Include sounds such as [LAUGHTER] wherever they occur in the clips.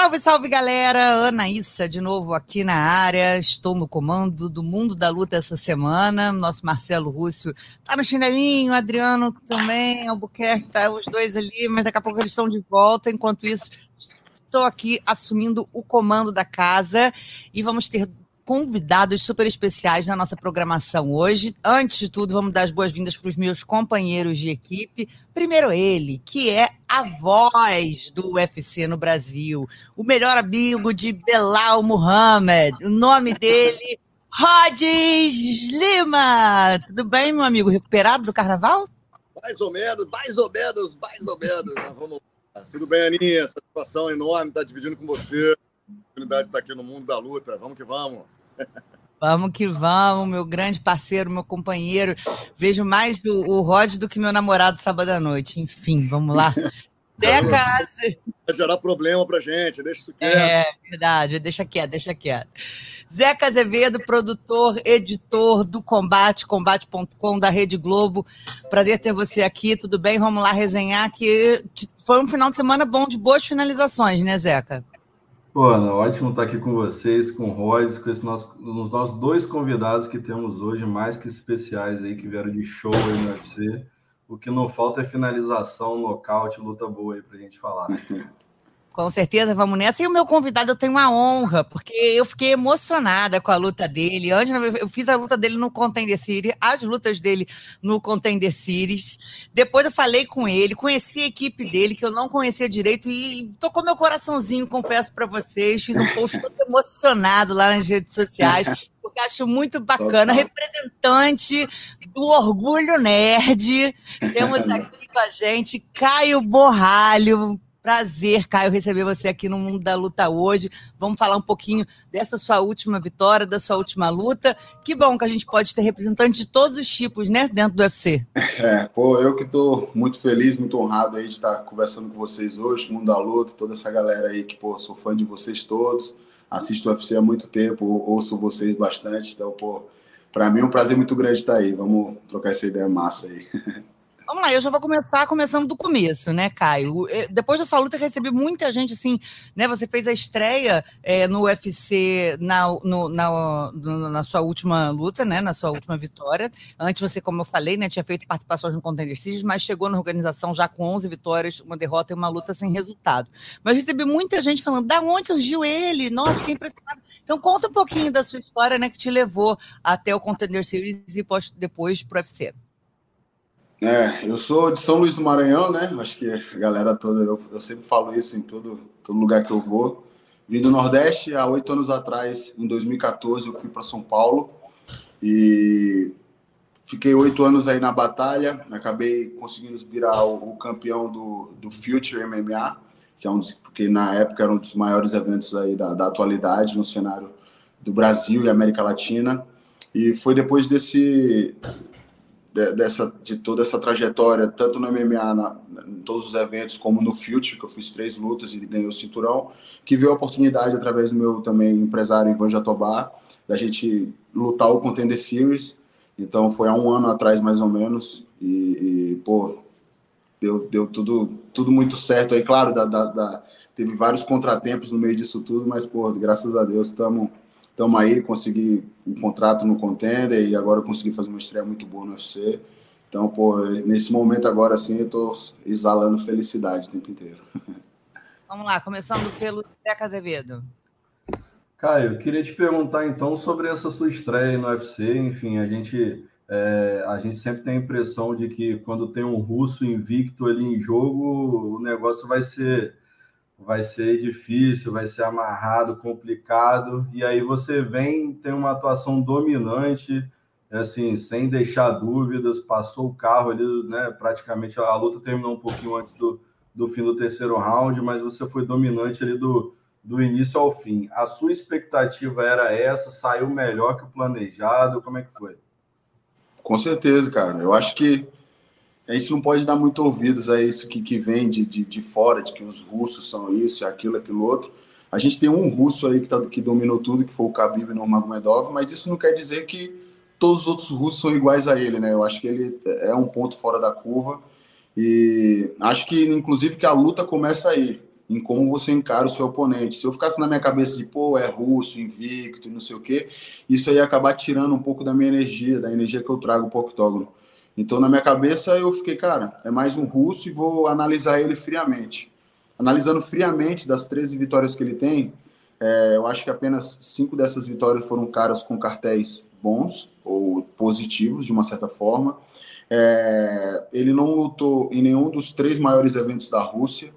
Salve, salve galera! Anaíssa de novo aqui na área. Estou no comando do Mundo da Luta essa semana. Nosso Marcelo Rússio tá no chinelinho, Adriano também, Albuquerque, tá os dois ali, mas daqui a pouco eles estão de volta. Enquanto isso, estou aqui assumindo o comando da casa e vamos ter convidados super especiais na nossa programação hoje. Antes de tudo, vamos dar as boas-vindas para os meus companheiros de equipe. Primeiro ele, que é a voz do UFC no Brasil, o melhor amigo de Belal Muhammad. O nome dele, Rodis Lima. Tudo bem, meu amigo? Recuperado do carnaval? Mais ou menos, mais ou menos, mais ou menos. Vamos lá. Tudo bem, Aninha? Satisfação enorme estar dividindo com você. A oportunidade de estar aqui no mundo da luta. Vamos que vamos. Vamos que vamos, meu grande parceiro, meu companheiro. Vejo mais o, o Rod do que meu namorado sábado à noite. Enfim, vamos lá. [LAUGHS] Deca! Vai gerar problema pra gente, deixa isso quieto. É, verdade, deixa quieto, deixa quieto. Zeca Azevedo, produtor, editor do Combate, combate.com, da Rede Globo. Prazer ter você aqui, tudo bem? Vamos lá resenhar que foi um final de semana bom de boas finalizações, né, Zeca? Ana, ótimo estar aqui com vocês, com o Royce, com esse nosso, os nossos dois convidados que temos hoje, mais que especiais aí, que vieram de show aí no UFC. O que não falta é finalização, nocaute, luta boa aí pra gente falar. [LAUGHS] Com certeza, vamos nessa. E o meu convidado, eu tenho uma honra, porque eu fiquei emocionada com a luta dele. Antes, eu fiz a luta dele no Contender Series, as lutas dele no Contender Series. Depois eu falei com ele, conheci a equipe dele, que eu não conhecia direito, e tocou meu coraçãozinho, confesso para vocês. Fiz um post todo [LAUGHS] emocionado lá nas redes sociais. Porque acho muito bacana, representante do Orgulho Nerd. Temos [LAUGHS] aqui com a gente Caio Borralho, Prazer, Caio, receber você aqui no Mundo da Luta hoje. Vamos falar um pouquinho dessa sua última vitória, da sua última luta. Que bom que a gente pode ter representantes de todos os tipos, né, dentro do UFC. [LAUGHS] É, pô, eu que estou muito feliz, muito honrado aí de estar conversando com vocês hoje, Mundo da Luta, toda essa galera aí que, pô, sou fã de vocês todos, assisto o UFC há muito tempo, ouço vocês bastante, então, pô, para mim é um prazer muito grande estar aí. Vamos trocar essa ideia massa aí. [LAUGHS] Vamos lá, eu já vou começar começando do começo, né, Caio? Depois da sua luta, recebi muita gente, assim, né? Você fez a estreia é, no UFC na, no, na, na sua última luta, né? Na sua última vitória. Antes você, como eu falei, né, tinha feito participações no Contender Series, mas chegou na organização já com 11 vitórias, uma derrota e uma luta sem resultado. Mas recebi muita gente falando, da onde surgiu ele? Nossa, fiquei impressionado. Então conta um pouquinho da sua história, né, que te levou até o Contender Series e depois para o UFC. É, eu sou de São Luís do Maranhão, né? Acho que a galera toda, eu, eu sempre falo isso em todo, todo lugar que eu vou. Vim do Nordeste há oito anos atrás, em 2014, eu fui para São Paulo e fiquei oito anos aí na batalha. Acabei conseguindo virar o, o, campeão do, do Future MMA, que é um dos, na época era um dos maiores eventos aí da, da atualidade no cenário do Brasil e América Latina. E foi depois desse de, dessa, de toda essa trajetória, tanto no MMA, na, em todos os eventos, como no Future, que eu fiz três lutas e ganhei o cinturão, que viu a oportunidade, através do meu também empresário Ivan Jatobá, da gente lutar o Contender Series. Então foi há um ano atrás, mais ou menos, e, e pô, deu, deu tudo, tudo muito certo aí, claro, da, da, da, teve vários contratempos no meio disso tudo, mas, pô, graças a Deus estamos estamos aí, consegui um contrato no Contender e agora consegui fazer uma estreia muito boa no UFC. Então, pô, nesse momento agora, assim, eu tô exalando felicidade o tempo inteiro. [LAUGHS] Vamos lá, começando pelo Zeca Azevedo. Caio, queria te perguntar então sobre essa sua estreia no UFC. Enfim, a gente, é, a gente sempre tem a impressão de que quando tem um russo invicto ali em jogo, o negócio vai ser vai ser difícil, vai ser amarrado, complicado, e aí você vem, tem uma atuação dominante, assim, sem deixar dúvidas, passou o carro ali, né, praticamente a luta terminou um pouquinho antes do, do fim do terceiro round, mas você foi dominante ali do, do início ao fim. A sua expectativa era essa? Saiu melhor que o planejado? Como é que foi? Com certeza, cara. Eu acho que a gente não pode dar muito ouvidos a isso que, que vem de, de, de fora, de que os russos são isso, aquilo, aquilo outro. A gente tem um russo aí que, tá, que dominou tudo, que foi o Khabib Nurmagomedov, mas isso não quer dizer que todos os outros russos são iguais a ele, né? Eu acho que ele é um ponto fora da curva e acho que, inclusive, que a luta começa aí, em como você encara o seu oponente. Se eu ficasse na minha cabeça de, pô, é russo, invicto, não sei o quê, isso aí ia acabar tirando um pouco da minha energia, da energia que eu trago para o octógono. Então, na minha cabeça, eu fiquei, cara, é mais um russo e vou analisar ele friamente. Analisando friamente das 13 vitórias que ele tem, é, eu acho que apenas cinco dessas vitórias foram caras com cartéis bons ou positivos, de uma certa forma. É, ele não lutou em nenhum dos três maiores eventos da Rússia.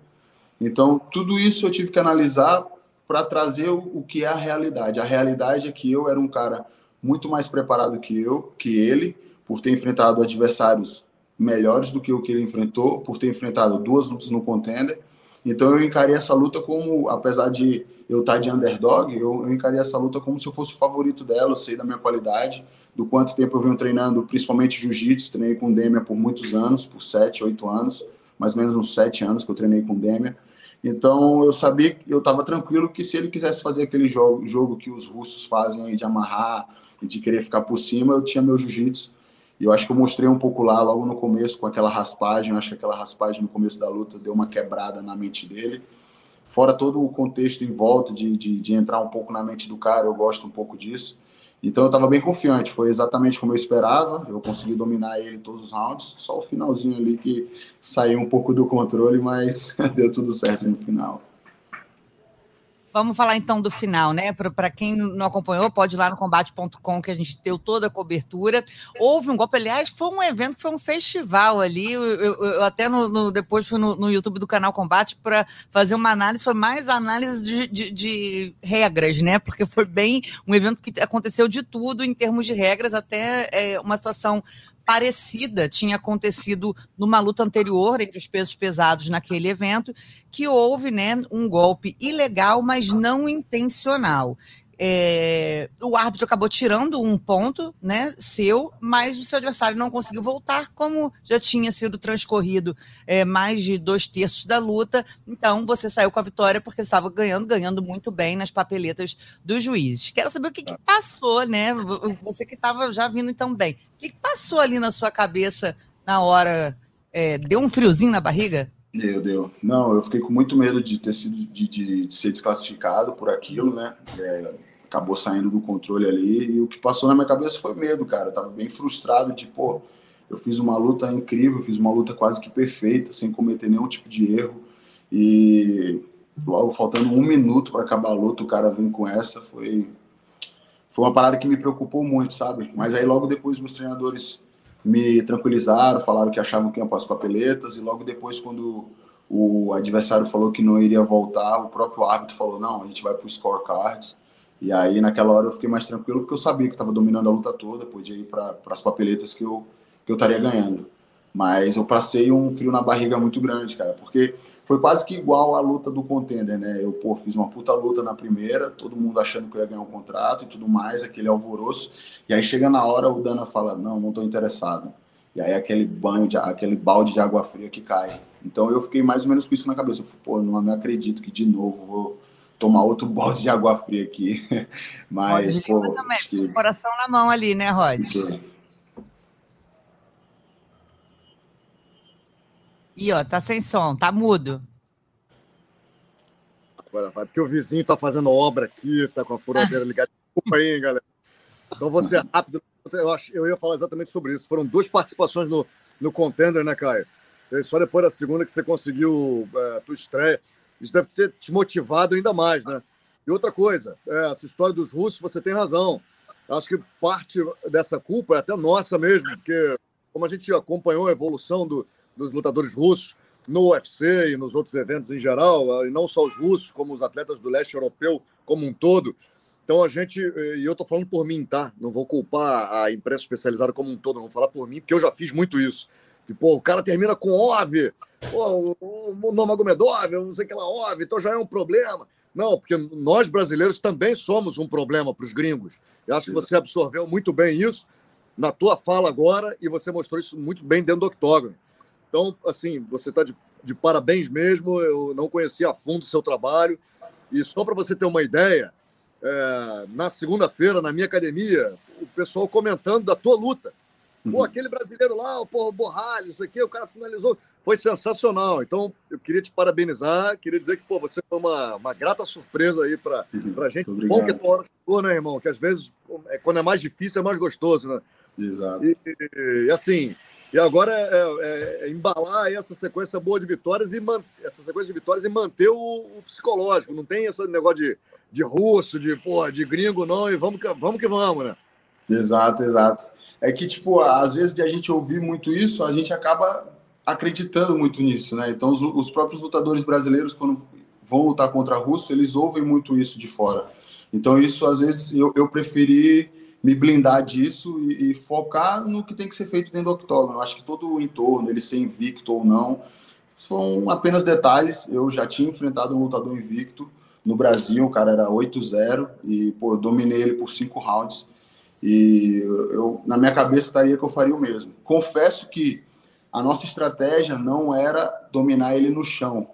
Então, tudo isso eu tive que analisar para trazer o, o, que é a realidade. A realidade é que eu era um cara muito mais preparado que eu, que ele, por ter enfrentado adversários melhores do que o que ele enfrentou, por ter enfrentado duas lutas no contender. Então eu encarei essa luta como, apesar de eu estar de underdog, eu, eu encarei essa luta como se eu fosse o favorito dela, eu sei da minha qualidade, do quanto tempo eu venho treinando, principalmente jiu-jitsu, treinei com Demia por muitos anos, por sete, oito anos, mais ou menos uns sete anos que eu treinei com Demia. Então eu sabia, eu estava tranquilo que se ele quisesse fazer aquele jogo, jogo que os russos fazem de amarrar e de querer ficar por cima, eu tinha meu jiu-jitsu. E eu acho que eu mostrei um pouco lá logo no começo com aquela raspagem. Eu acho que aquela raspagem no começo da luta deu uma quebrada na mente dele. Fora todo o contexto em volta de, de, de entrar um pouco na mente do cara, eu gosto um pouco disso. Então eu estava bem confiante, foi exatamente como eu esperava. Eu consegui dominar ele todos os rounds, só o finalzinho ali que saiu um pouco do controle, mas [LAUGHS] deu tudo certo no final. Vamos falar então do final, né? Para quem não acompanhou, pode ir lá no combate.com que a gente deu toda a cobertura. Houve um golpe, aliás, foi um evento, foi um festival ali. Eu, eu, eu até no, no, depois fui no, no, YouTube do canal Combate para fazer uma análise, foi mais análise de, de, de, regras, né? Porque foi bem um evento que aconteceu de tudo em termos de regras, até é, uma situação parecida tinha acontecido numa luta anterior entre os pesos pesados naquele evento, que houve né, um golpe ilegal, mas não intencional. É, o árbitro acabou tirando um ponto né, seu, mas o seu adversário não conseguiu voltar, como já tinha sido transcorrido é, mais de dois terços da luta. Então você saiu com a vitória porque estava ganhando, ganhando muito bem nas papeletas dos juízes. Quero saber o que, que passou, né? Você que estava já vindo então bem. O que, que, passou ali na sua cabeça na hora? É, deu um friozinho na barriga? Deu, deu. Não, eu fiquei com muito medo de ter sido de, de, de ser desclassificado por aquilo, né? É, acabou saindo do controle ali. E o que passou na minha cabeça foi medo, cara. Eu tava bem frustrado de, pô, eu fiz uma luta incrível, fiz uma luta quase que perfeita, sem cometer nenhum tipo de erro. E logo faltando um minuto para acabar a luta, o cara vem com essa. Foi, foi uma parada que me preocupou muito, sabe? Mas aí logo depois meus treinadores me tranquilizaram, falaram que achavam que ia para as papeletas. E logo depois, quando o adversário falou que não iria voltar, o próprio árbitro falou: não, a gente vai para o scorecards. E aí, naquela hora, eu fiquei mais tranquilo, porque eu sabia que estava dominando a luta toda, podia ir para as papeletas que eu, que eu estaria ganhando. Mas eu passei um frio na barriga muito grande, cara, porque foi quase que igual a luta do contender, né? Eu, pô, fiz uma puta luta na primeira, todo mundo achando que eu ia ganhar um contrato e tudo mais, aquele alvoroço. E aí chega na hora, o Dana fala: Não, não estou interessado. E aí aquele banho, de, aquele balde de água fria que cai. Então eu fiquei mais ou menos com isso na cabeça. Eu falei, pô, não, não acredito que de novo vou tomar outro balde de água fria aqui. [LAUGHS] Mas, pô. Também, que... coração na mão ali, né, Rod? Ih, ó, tá sem som, tá mudo. Agora vai, porque o vizinho tá fazendo obra aqui, tá com a furadeira [LAUGHS] ligada. Desculpa aí, hein, galera. Então vou ser rápido. Eu, acho, eu ia falar exatamente sobre isso. Foram duas participações no, no Contender, né, Caio? Só depois da segunda que você conseguiu é, a tua estreia. Isso deve ter te motivado ainda mais, né? E outra coisa, é, essa história dos russos, você tem razão. Acho que parte dessa culpa é até nossa mesmo, porque como a gente acompanhou a evolução do, dos lutadores russos no UFC e nos outros eventos em geral, e não só os russos, como os atletas do leste europeu como um todo. Então a gente, e eu tô falando por mim, tá? Não vou culpar a imprensa especializada como um todo, não vou falar por mim, porque eu já fiz muito isso. Pô, o cara termina com OV, pô, o, o Nomagomedov, não sei que lá, OV, então já é um problema. Não, porque nós brasileiros também somos um problema para os gringos. Eu acho que você absorveu muito bem isso na tua fala agora e você mostrou isso muito bem dentro do octógono. Então, assim, você está de, de parabéns mesmo. Eu não conhecia a fundo o seu trabalho. E só para você ter uma ideia, é, na segunda-feira, na minha academia, o pessoal comentando da tua luta. Pô, uhum. aquele brasileiro lá, pô, Borralho, isso aqui, o cara finalizou. Foi sensacional. Então, eu queria te parabenizar, queria dizer que, pô, você foi uma, uma grata surpresa aí para uhum. a gente. Bom que a tua hora chegou, né, irmão? Que às vezes, é, quando é mais difícil, é mais gostoso, né? Exato. E, e, e assim, e agora é, é, é, embalar essa sequência boa de vitórias e man, essa sequência de vitórias e manter o, o, psicológico. Não tem esse negócio de, de russo, de, porra, de gringo, não, e vamos que vamos, que vamos né? Exato, exato. É que, tipo, às vezes de a gente ouvir muito isso, a gente acaba acreditando muito nisso, né? Então, os, os próprios lutadores brasileiros, quando vão lutar contra russo, eles ouvem muito isso de fora. Então, isso, às vezes, eu, eu preferi me blindar disso e, e, focar no que tem que ser feito dentro do octógono. Acho que todo o entorno, ele ser invicto ou não, são apenas detalhes. Eu já tinha enfrentado um lutador invicto no Brasil, o cara era 8-0 e pô, dominei ele por cinco rounds. E eu, na minha cabeça estaria que eu faria o mesmo. Confesso que a nossa estratégia não era dominar ele no chão.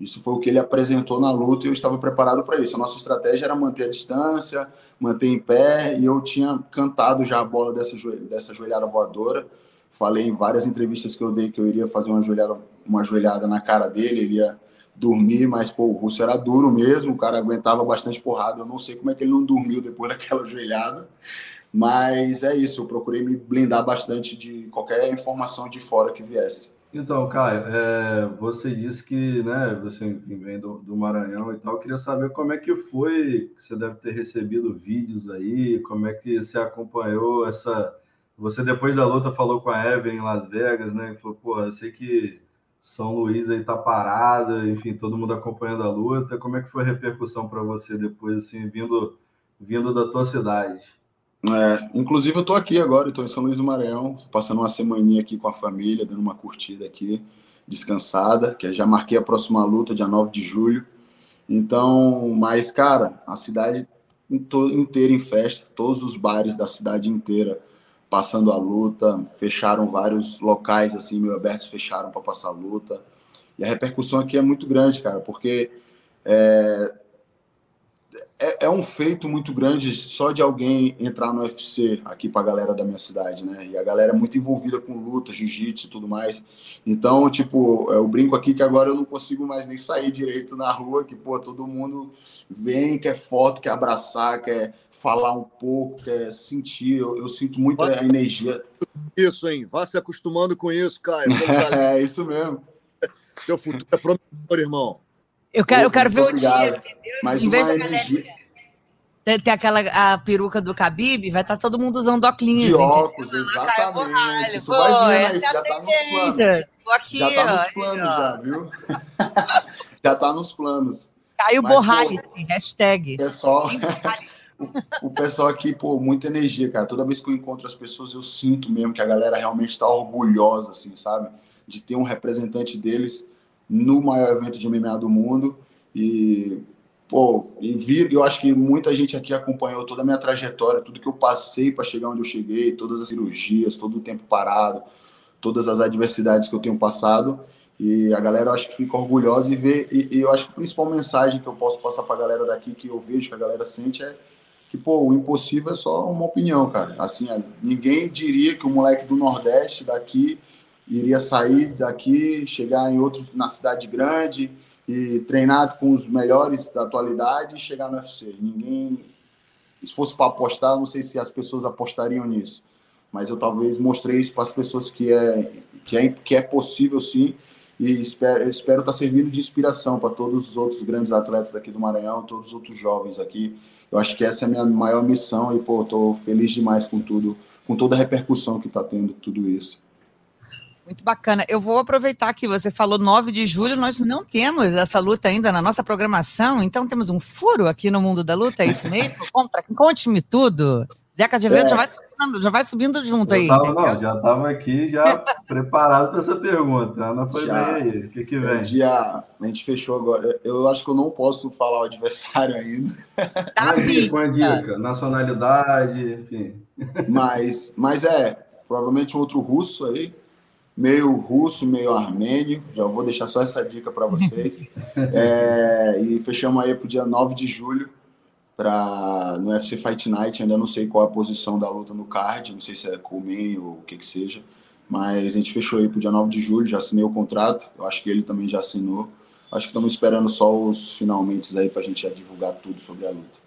Isso foi o que ele apresentou na luta e eu estava preparado para isso. A nossa estratégia era manter a distância, manter em pé, e eu tinha cantado já a bola dessa, dessa joelhada voadora. Falei em várias entrevistas que eu dei que eu iria fazer uma joelhada, uma joelhada na cara dele, ele ia dormir, mas pô, o russo era duro mesmo, o cara aguentava bastante porrada. Eu não sei como é que ele não dormiu depois [LAUGHS] daquela joelhada. Mas é isso, eu procurei me blindar bastante de qualquer informação de fora que viesse. Então, Caio, é, você disse que né, você vem do, do, Maranhão e tal. Eu queria saber como é que foi, você deve ter recebido vídeos aí, como é que você acompanhou essa. Você depois da luta falou com a Evelyn em Las Vegas, né? E falou, pô, eu sei que São Luís aí tá parada, enfim, todo mundo acompanhando a luta. Como é que foi a repercussão para você depois, assim, vindo, vindo da tua cidade? É, inclusive, eu estou aqui agora, estou em São Luís do Maranhão, passando uma semaninha aqui com a família, dando uma curtida aqui, descansada, que já marquei a próxima luta, dia 9 de julho. Então, mas, cara, a cidade inteira em festa, todos os bares da cidade inteira passando a luta, fecharam vários locais, assim, meio abertos, fecharam para passar a luta. E a repercussão aqui é muito grande, cara, porque é, é, é, um feito muito grande só de alguém entrar no UFC aqui para a galera da minha cidade, né? E a galera é muito envolvida com luta, jiu-jitsu e tudo mais. Então, tipo, eu brinco aqui que agora eu não consigo mais nem sair direito na rua, que, pô, todo mundo vem, quer foto, quer abraçar, quer falar um pouco, quer sentir. Eu, eu sinto muito a energia. Isso, hein? Vá se acostumando com isso, Caio. [LAUGHS] é, isso mesmo. Teu futuro é promissor, irmão. Eu quero, eu quero ver o dia. Mas em vez da galera ter aquela a peruca do Khabib, vai estar tá todo mundo usando óculos. De óculos, exatamente. Isso Pô, vai vir, já tá nos planos. Tô aqui, já tá nos planos, ó. já, viu? [LAUGHS] já tá nos planos. Caio Borralice, hashtag. Pessoal, [LAUGHS] o, o pessoal aqui, pô, muita energia, cara. Toda vez que eu encontro as pessoas, eu sinto mesmo que a galera realmente está orgulhosa, assim, sabe? De ter um representante deles no maior evento de MMA do mundo. E, pô, e vir, eu acho que muita gente aqui acompanhou toda a minha trajetória, tudo que eu passei para chegar onde eu cheguei, todas as cirurgias, todo o tempo parado, todas as adversidades que eu tenho passado. E a galera eu acho que fica orgulhosa e vê. E, e eu acho que a principal mensagem que eu posso passar para a galera daqui, que eu vejo que a galera sente, é que, pô, o impossível é só uma opinião, cara. Assim, ninguém diria que o moleque do Nordeste daqui iria sair daqui, chegar em outro na cidade grande e treinar com os melhores da atualidade e chegar no UFC. Ninguém, se fosse para apostar, não sei se as pessoas apostariam nisso, mas eu talvez mostrei isso para as pessoas que é que é que é possível sim e espero espero estar tá servindo de inspiração para todos os outros grandes atletas daqui do Maranhão, todos os outros jovens aqui. Eu acho que essa é a minha maior missão e pô, tô feliz demais com tudo, com toda a repercussão que está tendo tudo isso. Muito bacana. Eu vou aproveitar que você falou 9 de julho, nós não temos essa luta ainda na nossa programação, então temos um furo aqui no mundo da luta, é isso mesmo? [LAUGHS] Conte-me tudo. Zeca de Vento é. já, vai subindo, já vai subindo junto aí. Tava, não, já estava aqui, já [LAUGHS] preparado para essa pergunta. Ana foi já, bem aí. O que, que vem? Dia, a gente fechou agora. Eu acho que eu não posso falar o adversário ainda. [LAUGHS] Tá com a dica, nacionalidade, enfim. Mas, mas é, provavelmente um outro russo aí meio russo, meio armênio. Já vou deixar só essa dica para vocês. [LAUGHS] É, e fechamos aí para o dia 9 de julho para no UFC Fight Night. Ainda não sei qual a posição da luta no card, não sei se é Coleman ou o que que seja. Mas a gente fechou aí para o dia 9 de julho, já assinei o contrato. Eu acho que ele também já assinou. Acho que estamos esperando só os finalmente aí para a gente já divulgar tudo sobre a luta.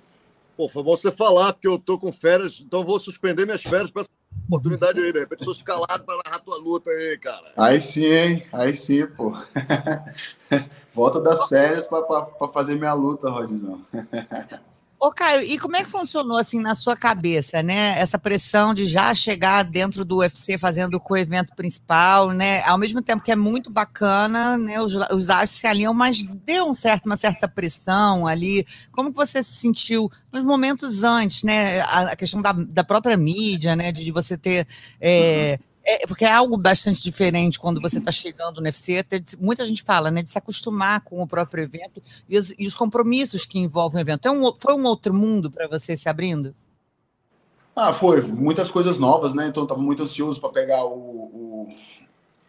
Pô, foi bom você falar, porque eu tô com férias, então vou suspender minhas férias para essa oportunidade aí. De repente, sou escalado para narrar tua luta aí, cara. Aí sim, hein? Aí sim, pô. [LAUGHS] Volta das férias para fazer minha luta, Rodizão. [LAUGHS] Ô, Caio, e como é que funcionou assim na sua cabeça, né? Essa pressão de já chegar dentro do UFC fazendo o evento principal, né? Ao mesmo tempo que é muito bacana, né? Os, os astros se alinham, mas deu um certo, uma certa pressão ali. Como que você se sentiu nos momentos antes, né? A, a questão da, da própria mídia, né? De, de você ter. É, uhum é, porque é algo bastante diferente quando você está chegando no UFC. Até muita gente fala, né, de se acostumar com o próprio evento e os, e os compromissos que envolvem o evento. É um, foi um outro mundo para você se abrindo? Ah, foi. Muitas coisas novas, né? Então, eu estava muito ansioso para pegar o, o,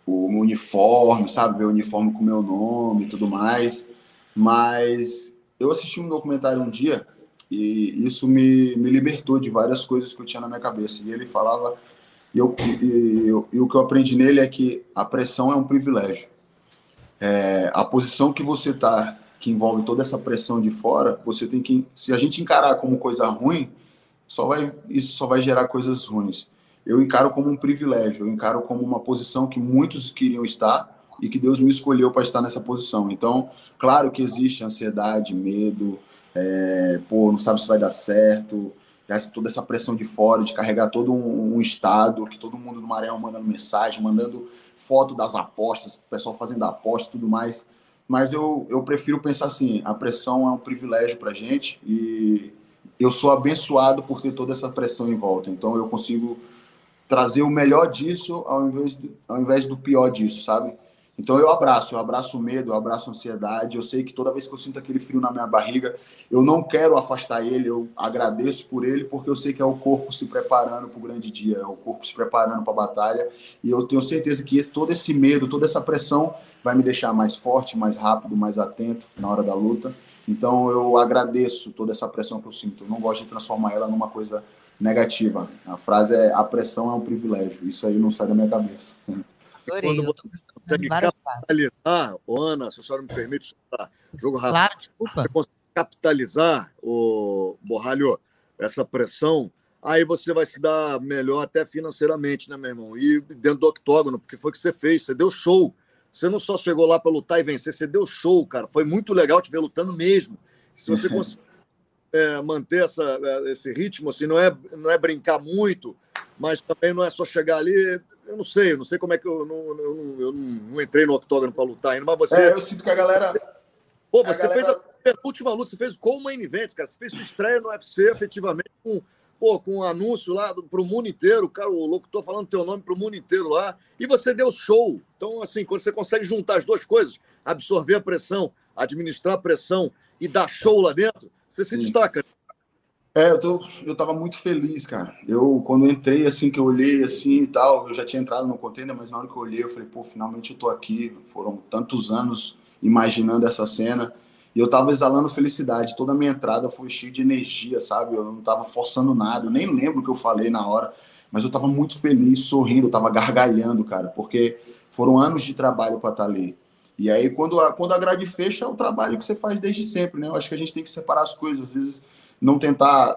o uniforme, sabe? Ver o uniforme com o meu nome e tudo mais. Mas eu assisti um documentário um dia e isso me, me libertou de várias coisas que eu tinha na minha cabeça. E ele falava e, eu, e, eu, e o que eu aprendi nele é que a pressão é um privilégio. É, a posição que você está, que envolve toda essa pressão de fora, você tem que. Se a gente encarar como coisa ruim, só vai, isso só vai gerar coisas ruins. Eu encaro como um privilégio, eu encaro como uma posição que muitos queriam estar e que Deus me escolheu para estar nessa posição. Então, claro que existe ansiedade, medo, é, pô, não sabe se vai dar certo, essa, toda essa pressão de fora, de carregar todo um, um, estado, que todo mundo do Maranhão mandando mensagem, mandando foto das apostas, o pessoal fazendo aposta e tudo mais. Mas eu, eu prefiro pensar assim, a pressão é um privilégio para gente e eu sou abençoado por ter toda essa pressão em volta. Então eu consigo trazer o melhor disso ao invés, ao invés do pior disso, sabe? Então eu abraço, eu abraço o medo, eu abraço a ansiedade. Eu sei que toda vez que eu sinto aquele frio na minha barriga, eu não quero afastar ele, eu agradeço por ele, porque eu sei que é o corpo se preparando para o grande dia, é o corpo se preparando para a batalha. E eu tenho certeza que todo esse medo, toda essa pressão vai me deixar mais forte, mais rápido, mais atento na hora da luta. Então eu agradeço toda essa pressão que eu sinto. Eu não gosto de transformar ela numa coisa negativa. A frase é: a pressão é um privilégio. Isso aí não sai da minha cabeça. Adorei. Quando consegue capitalizar, Ana, se a senhora me permite, jogo rápido. Claro, desculpa. Você consegue capitalizar, o Borralho, essa pressão, aí você vai se dar melhor até financeiramente, né, meu irmão? E dentro do octógono, porque foi o que você fez, você deu show. Você não só chegou lá para lutar e vencer, você deu show, cara. Foi muito legal te ver lutando mesmo. Se você conseguir é, manter essa, é, esse ritmo, assim, não é, não é brincar muito, mas também não é só chegar ali, eu não sei, eu não sei como é que eu não, eu não, eu não entrei no octógono para lutar ainda, mas você. É, eu sinto que a galera. Pô, você a galera... fez a última luta, você fez com o main event, cara. Você fez sua estreia no UFC, efetivamente, com, pô, com um anúncio lá para o mundo inteiro, cara, o locutor falando teu nome para o mundo inteiro lá, e você deu show. Então, assim, quando você consegue juntar as duas coisas, absorver a pressão, administrar a pressão e dar show lá dentro, você se Sim. destaca. É, eu, tô, eu tava muito feliz, cara. Eu, quando entrei, assim, que eu olhei, assim, e tal, eu já tinha entrado no container, mas na hora que eu olhei, eu falei, pô, finalmente eu tô aqui. Foram tantos anos imaginando essa cena. E eu tava exalando felicidade. Toda a minha entrada foi cheia de energia, sabe? Eu não tava forçando nada. Eu nem lembro o que eu falei na hora. Mas eu tava muito feliz, sorrindo, eu tava gargalhando, cara. Porque foram anos de trabalho para estar tá ali. E aí, quando a, quando a grade fecha, é o trabalho que você faz desde sempre, né? Eu acho que a gente tem que separar as coisas. Às vezes não tentar.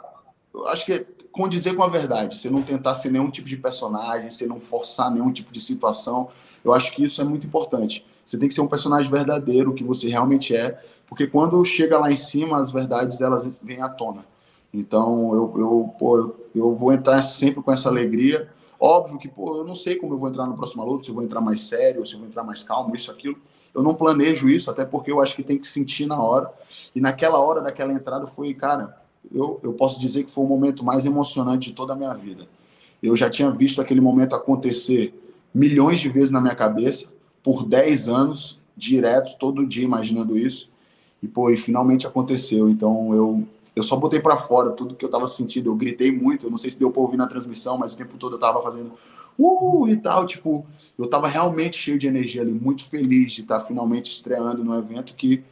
Acho que é condizer com a verdade, você não tentar ser nenhum tipo de personagem, você não forçar nenhum tipo de situação. Eu acho que isso é muito importante. Você tem que ser um personagem verdadeiro, que você realmente é, porque quando chega lá em cima, as verdades elas vêm à tona. Então, eu, eu, pô, eu vou entrar sempre com essa alegria. Óbvio que, pô, eu não sei como eu vou entrar no próximo luta, se eu vou entrar mais sério, se eu vou entrar mais calmo, isso, aquilo. Eu não planejo isso, até porque eu acho que tem que sentir na hora. E naquela hora daquela entrada foi, cara, eu, eu posso dizer que foi o momento mais emocionante de toda a minha vida. Eu já tinha visto aquele momento acontecer milhões de vezes na minha cabeça, por 10 anos, direto, todo dia imaginando isso. E, pô, e finalmente aconteceu. Então, eu, eu só botei para fora tudo que eu estava sentindo. Eu gritei muito, eu não sei se deu para ouvir na transmissão, mas o tempo todo eu estava fazendo uh, e tal, tipo, eu tava realmente cheio de energia ali, muito feliz de estar finalmente estreando no evento que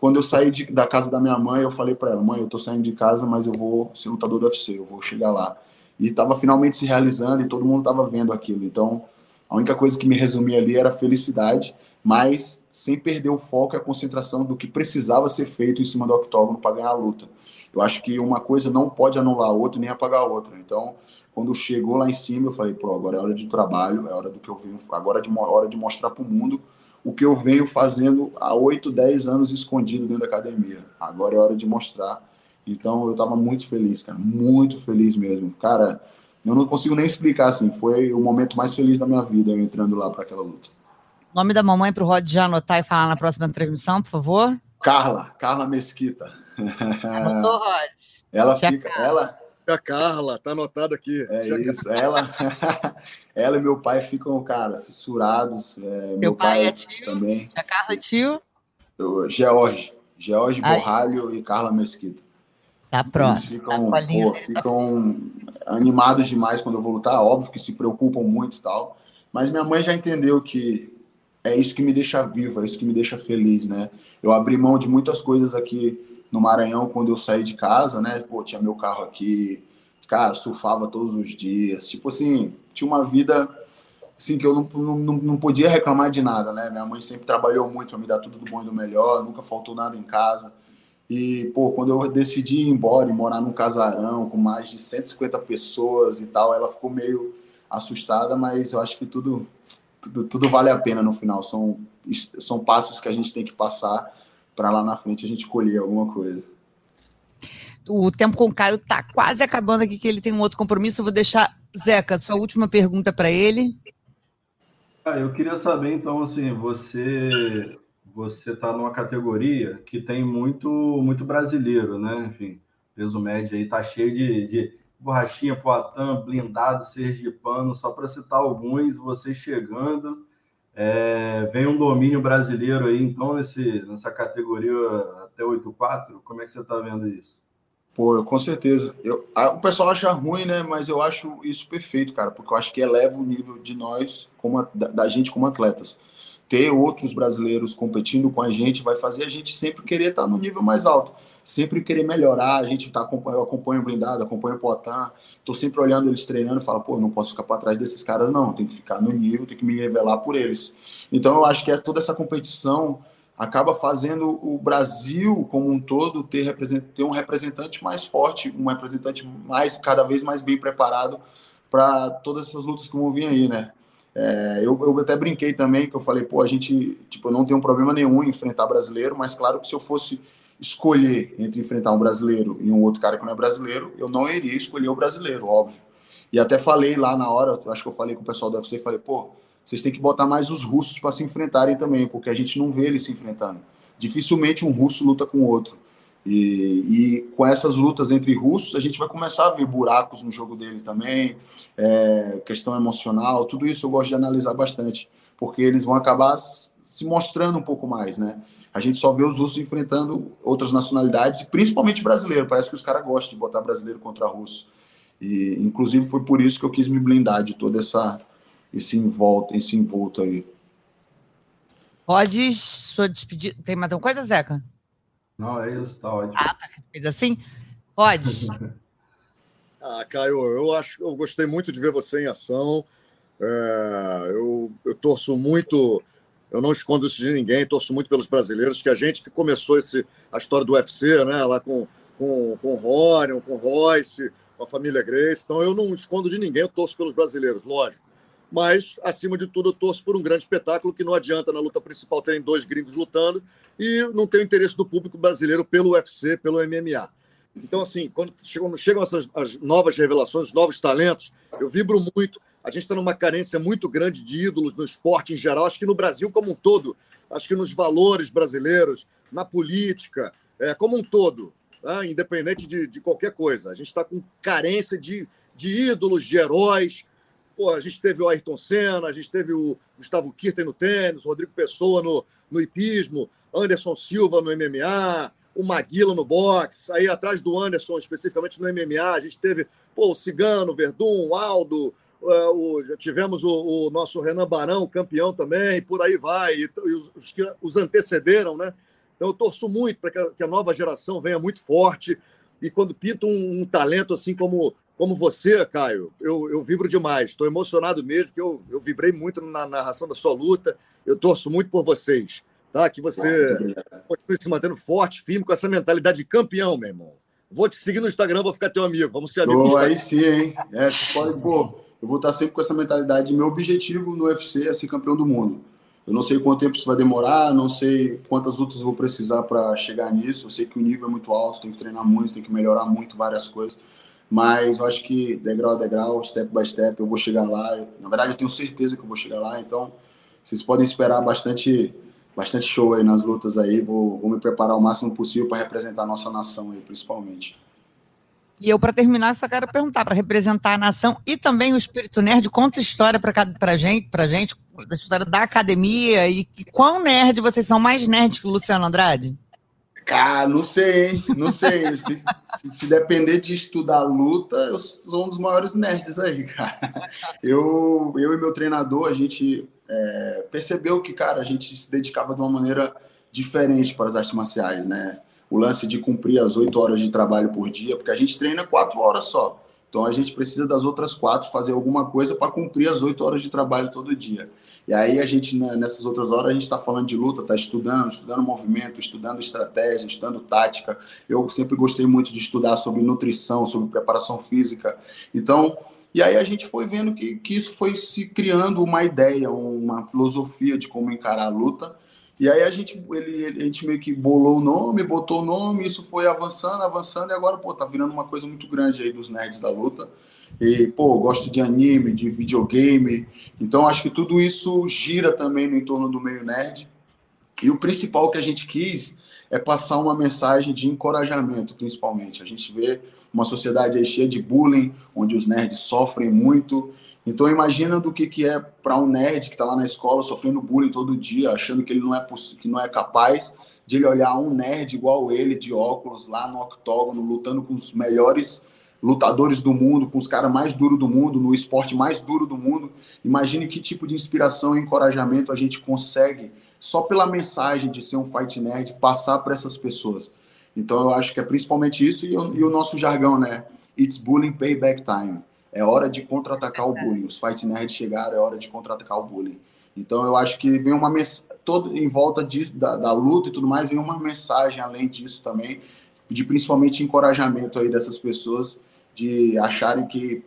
quando eu saí de, da casa da minha mãe, eu falei para ela, mãe, eu tô saindo de casa, mas eu vou ser lutador do UFC, eu vou chegar lá. E tava finalmente se realizando e todo mundo tava vendo aquilo. Então, a única coisa que me resumia ali era felicidade, mas sem perder o foco e a concentração do que precisava ser feito em cima do octógono para ganhar a luta. Eu acho que uma coisa não pode anular a outra nem apagar a outra. Então, quando chegou lá em cima, eu falei, pô, agora é hora de trabalho, é hora do que eu venho, agora é hora de mostrar para o mundo o que eu venho fazendo há 8, 10 anos escondido dentro da academia. Agora é hora de mostrar. Então, eu estava muito feliz, cara, muito feliz mesmo. Cara, eu não consigo nem explicar assim, foi o momento mais feliz da minha vida eu entrando lá para aquela luta. Nome da mamãe para o Rod já anotar e falar na próxima transmissão, por favor? Carla, Carla Mesquita. Anotou, Rod. Ela Tia fica, Carla. ela. A Carla, tá anotado aqui. É Tia isso, ela, [LAUGHS] ela e meu pai ficam, cara, fissurados. É, meu, Meu pai pai, é tio. também. A Carla, tio. Eu, George, George Ai. Borralho e Carla Mesquita. Tá Eles próximo. ficam, Tá pô, ficam animados demais quando eu vou lutar, óbvio que se preocupam muito e tal. Mas minha mãe já entendeu que é isso que me deixa vivo, é isso que me deixa feliz, né? Eu abri mão de muitas coisas aqui no Maranhão quando eu saí de casa, né? Pô, tinha meu carro aqui, cara, surfava todos os dias. Tipo assim, tinha uma vida assim que eu não, não, não- podia reclamar de nada, né? Minha mãe sempre trabalhou muito para me dar tudo do bom e do melhor, nunca faltou nada em casa. E, pô, quando eu decidi ir embora e morar num casarão com mais de 150 pessoas e tal, ela ficou meio assustada, mas eu acho que tudo, tudo, tudo vale a pena no final. São, são passos que a gente tem que passar para lá na frente a gente colher alguma coisa. O tempo com o Caio tá quase acabando aqui, que ele tem um outro compromisso. Eu vou deixar, Zeca, sua última pergunta para ele. Ah, eu queria saber, então, assim, você você está numa categoria que tem muito muito brasileiro, né? Enfim, peso médio aí tá cheio de, de borrachinha, poatã, blindado, sergipano, só para citar alguns, você chegando, é, vem um domínio brasileiro aí, então, nesse, nessa categoria até 8-4, como é que você está vendo isso? Pô, com certeza. Eu, a- o pessoal acha ruim, né? Mas eu acho isso perfeito, cara, porque eu acho que eleva o nível de nós, como a- da, da gente como atletas. Ter outros brasileiros competindo com a gente vai fazer a gente sempre querer estar no nível mais alto, sempre querer melhorar. A gente tá acompanhando, eu acompanho o blindado, acompanho o Potan, tô sempre olhando eles treinando e falo, pô, não posso ficar para trás desses caras, não. Tem que ficar no nível, tem que me revelar por eles. Então eu acho que é toda essa competição acaba fazendo o Brasil como um todo ter, ter um representante mais forte, um representante mais cada vez mais bem preparado para todas essas lutas que vão vir aí, né? É, eu, eu até brinquei também que eu falei, pô, a gente, tipo, não tenho problema nenhum em enfrentar brasileiro, mas claro que se eu fosse escolher entre enfrentar um brasileiro e um outro cara que não é brasileiro, eu não iria escolher o brasileiro, óbvio. E até falei lá na hora, acho que eu falei com o pessoal do UFC, falei, pô, vocês têm que botar mais os russos para se enfrentarem também, porque a gente não vê eles se enfrentando. Dificilmente um russo luta com o outro. E, e com essas lutas entre russos, a gente vai começar a ver buracos no jogo dele também, é, questão emocional, tudo isso eu gosto de analisar bastante, porque eles vão acabar se mostrando um pouco mais, né? A gente só vê os russos enfrentando outras nacionalidades, e principalmente brasileiro. Parece que os caras gostam de botar brasileiro contra russo. E, inclusive, foi por isso que eu quis me blindar de toda essa esse envolto, esse envolto aí. Rodes, sua despedida. Tem mais alguma coisa, Zeca? Não, é isso, tá ótimo. Ah, tá. Fez assim? Rodes. [LAUGHS] Ah, Caio, eu acho, eu gostei muito de ver você em ação. É, eu, eu torço muito, eu não escondo isso de ninguém, torço muito pelos brasileiros, que a gente que começou esse, a história do UFC, né, lá com, com, com o Ronion, com o Royce, com a família Grace. Então eu não escondo de ninguém, eu torço pelos brasileiros, lógico. Mas, acima de tudo, eu torço por um grande espetáculo que não adianta na luta principal terem dois gringos lutando e não tem interesse do público brasileiro pelo UFC, pelo MMA. Então, assim, quando chegam, essas as novas revelações, os novos talentos, eu vibro muito. A gente está numa carência muito grande de ídolos no esporte em geral, acho que no Brasil como um todo, acho que nos valores brasileiros, na política, é, como um todo, né? independente de, de qualquer coisa. A gente está com carência de, de ídolos, de heróis. Pô, a gente teve o Ayrton Senna, a gente teve o Gustavo Kirten no tênis, o Rodrigo Pessoa no, no hipismo, Anderson Silva no MMA, o Maguila no boxe, aí atrás do Anderson, especificamente no MMA, a gente teve pô, o Cigano, o Verdun, o Aldo, o, já tivemos o, o, nosso Renan Barão, campeão também, por aí vai, e, e os, os, que os antecederam, né? Então eu torço muito para que, que, a nova geração venha muito forte. E quando pinta um, um talento assim como, como você, Caio, eu, eu vibro demais. Estou emocionado mesmo, porque eu, eu vibrei muito na narração da sua luta. Eu torço muito por vocês. Tá? Que você continue se mantendo forte, firme, com essa mentalidade de campeão, meu irmão. Vou te seguir no Instagram, vou ficar teu amigo. Vamos ser amigos. Oh, aí sim, hein? É, pode, pô, eu vou estar sempre com essa mentalidade. Meu objetivo no UFC é ser campeão do mundo. Eu não sei quanto tempo isso vai demorar, não sei quantas lutas eu vou precisar para chegar nisso. Eu sei que o nível é muito alto, tem que treinar muito, tem que melhorar muito várias coisas. Mas eu acho que degrau a degrau, step by step, eu vou chegar lá. Na verdade, eu tenho certeza que eu vou chegar lá. Então, vocês podem esperar bastante, bastante show aí nas lutas aí. Vou, vou me preparar o máximo possível para representar a nossa nação aí, principalmente. E eu, para terminar, só quero perguntar, para representar a nação e também o Espírito Nerd, conta história para gente, pra gente, da história da academia e, e quão nerd vocês são, mais nerd que o Luciano Andrade? Cara, não sei, hein? Não sei. se, se, se, depender de estudar luta, eu sou um dos maiores nerds aí, cara. Eu, eu e meu treinador, a gente é, percebeu que, cara, a gente se dedicava de uma maneira diferente para as artes marciais, né? O lance de cumprir as oito horas de trabalho por dia, porque a gente treina quatro horas só. Então a gente precisa das outras quatro fazer alguma coisa para cumprir as oito horas de trabalho todo dia. E aí a gente, né, nessas outras horas, a gente está falando de luta, está estudando, estudando movimento, estudando estratégia, estudando tática. Eu sempre gostei muito de estudar sobre nutrição, sobre preparação física. Então, e aí a gente foi vendo que, que isso foi se criando uma ideia, uma filosofia de como encarar a luta. E aí a gente, ele, a gente meio que bolou o nome, botou o nome, isso foi avançando, avançando, e agora, pô, tá virando uma coisa muito grande aí dos nerds da luta. E, pô, gosto de anime, de videogame, então acho que tudo isso gira também no entorno do meio nerd. E o principal que a gente quis é passar uma mensagem de encorajamento, principalmente. A gente vê uma sociedade cheia de bullying, onde os nerds sofrem muito, então imagina do que, que é para um nerd que está lá na escola sofrendo bullying todo dia, achando que ele não é que não é capaz de ele olhar um nerd igual ele de óculos lá no octógono lutando com os melhores lutadores do mundo, com os caras mais duros do mundo, no esporte mais duro do mundo. Imagine que tipo de inspiração e encorajamento a gente consegue só pela mensagem de ser um fight nerd passar para essas pessoas. Então eu acho que é principalmente isso e, e o nosso jargão, né? It's bullying payback time é hora de contra-atacar o bullying. Os Fight Nerds chegaram, é hora de contra-atacar o bullying. Então eu acho que vem uma mensagem, todo em volta de, da, da, luta e tudo mais, vem uma mensagem além disso também, de principalmente encorajamento aí dessas pessoas de acharem que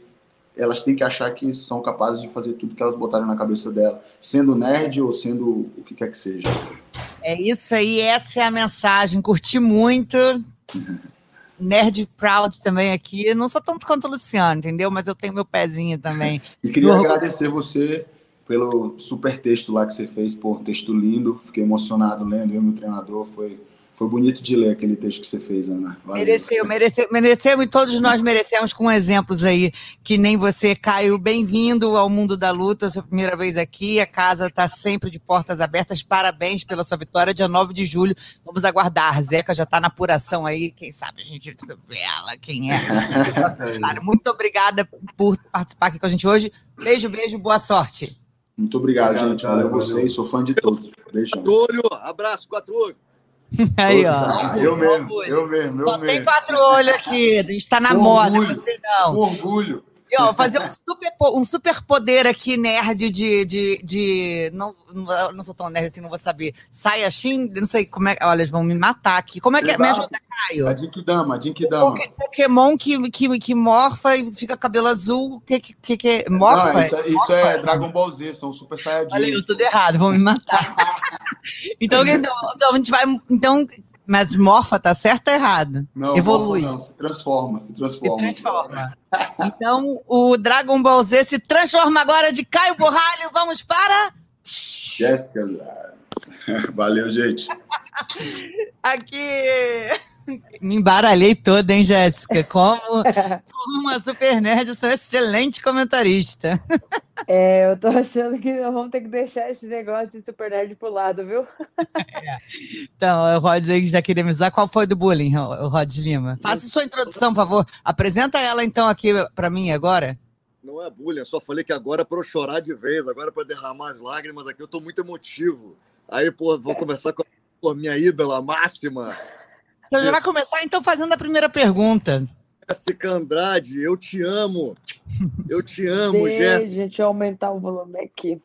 elas têm que achar que são capazes de fazer tudo que elas botarem na cabeça dela, sendo nerd ou sendo o que quer que seja. É isso aí, essa é a mensagem. Curti muito. [LAUGHS] nerd proud também aqui. Não sou tanto quanto o Luciano, entendeu? Mas eu tenho meu pezinho também. [LAUGHS] E queria agradecer você pelo super texto lá que você fez, por texto lindo. Fiquei emocionado lendo, eu e meu treinador. Foi foi bonito de ler aquele texto que você fez, Ana. Valeu. Mereceu, mereceu, mereceu e todos nós merecemos com exemplos aí, que nem você, Caio. Bem-vindo ao mundo da luta, sua primeira vez aqui. A casa está sempre de portas abertas. Parabéns pela sua vitória, dia 9 de julho. Vamos aguardar. Zeca já está na apuração aí. Quem sabe a gente revela quem é. [LAUGHS] Muito obrigada por participar aqui com a gente hoje. Beijo, beijo, boa sorte. Muito obrigado, obrigado gente. Valeu, valeu vocês. Sou fã de todos. Beijão. Quatro abraço, quatro. [LAUGHS] Aí, ó. Eu mesmo, eu mesmo, eu Só mesmo. tem quatro olhos aqui, a gente tá na moda, você não. Orgulho. E, ó, fazer um super, um super poder aqui, nerd, de. de, de não, não sou tão nerd assim, não vou saber. Saia Shin, não sei como é. Olha, eles vão me matar aqui. Como é que é? Me ajuda, Caio. A Jinkidama, a Jinkidama. Pokémon que, que, que morfa e fica cabelo azul. O que, que, que é? Morfa? Não, isso, é, isso é Dragon Ball Z, são Super Saiyajin. Olha, eu tudo errado, vão me matar. [LAUGHS] então, então, então, a gente vai. Então, mas morfa tá certo ou errado? Não, Evolui. Não, se transforma, se transforma. Se transforma. então, o Dragon Ball Z se transforma agora de Caio Borralho. Vamos para. Jéssica. [LAUGHS] Valeu, gente. Aqui. Me embaralhei toda, hein, Jéssica? Como, como uma super nerd, eu sou excelente comentarista. É, eu tô achando que nós vamos ter que deixar esse negócio de super nerd pro lado, viu? É. Então, o Rod já queria me. Qual foi do bullying, o Rod Lima? Faça sua introdução, por favor. Apresenta ela, então, aqui para mim agora. Não é bullying, eu só falei que agora é para eu chorar de vez, agora é para derramar as lágrimas aqui, eu tô muito emotivo. Aí, pô, vou conversar com a minha ídola máxima. Então já vai começar então fazendo a primeira pergunta. Jéssica Andrade, eu te amo. Eu te amo, Jéssica. Deixa eu aumentar o volume aqui.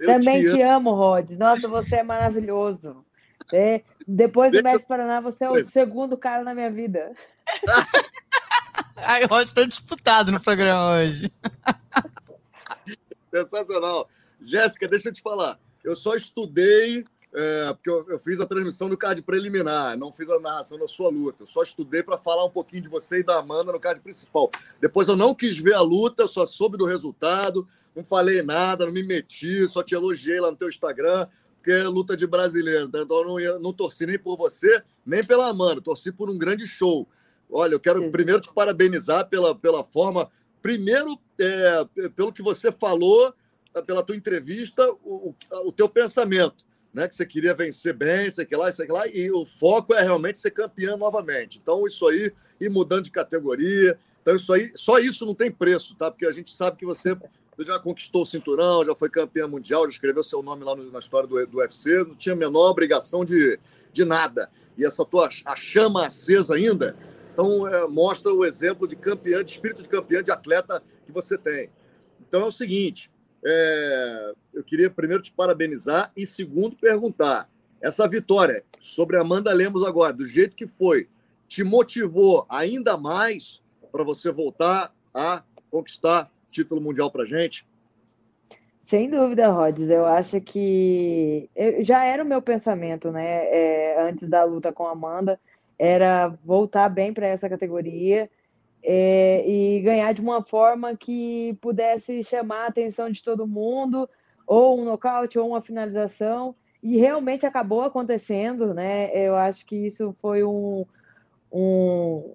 Eu Também te te amo, Rod. Nossa, você é maravilhoso. É, depois do Deixa eu- Mestre Paraná, você é o segundo cara na minha vida. [LAUGHS] Ai, o Rod está disputado no programa hoje. Sensacional. Jéssica, deixa eu te falar. Eu só estudei, é, porque eu, eu fiz a transmissão do card preliminar, não fiz a narração da sua luta. Eu só estudei para falar um pouquinho de você e da Amanda no card principal. Depois eu não quis ver a luta, eu só soube do resultado, não falei nada, não me meti, só te elogiei lá no teu Instagram, porque é luta de brasileiro. tá? Então eu não, ia- não torci nem por você, nem pela Amanda, torci por um grande show. Olha, eu quero Sim. primeiro te parabenizar pela, pela forma. Primeiro, é, pelo que você falou, pela tua entrevista, o, o, o teu pensamento, né? Que você queria vencer bem, sei que lá, sei que lá, e o foco é realmente ser campeão novamente. Então, isso aí, e mudando de categoria. Então, isso aí, só isso não tem preço, tá? Porque a gente sabe que você já conquistou o cinturão, já foi campeã mundial, já escreveu seu nome lá no- na história do, do UFC, não tinha a menor obrigação de, de nada. E essa tua a chama acesa ainda, então é, mostra o exemplo de campeã, de espírito de campeã, de atleta que você tem. Então é o seguinte, é, eu queria primeiro te parabenizar e segundo perguntar, essa vitória sobre a Amanda Lemos agora, do jeito que foi, te motivou ainda mais para você voltar a conquistar título mundial para gente? Sem dúvida, Rods. Eu acho que já era o meu pensamento, né? é, antes da luta com a Amanda, era voltar bem para essa categoria é, e ganhar de uma forma que pudesse chamar a atenção de todo mundo, ou um nocaute, ou uma finalização. E realmente acabou acontecendo, né? Eu acho que isso foi um, um,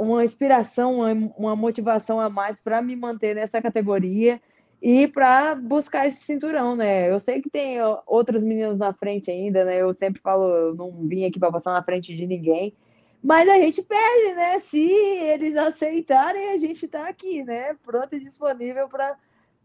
uma inspiração, uma, motivação a mais para me manter nessa categoria e para buscar esse cinturão, né? Eu sei que tem outras meninas na frente ainda, né? Eu sempre falo, eu não vim aqui para passar na frente de ninguém, mas a gente pede, né? Se eles aceitarem, a gente está aqui, né? Pronto e disponível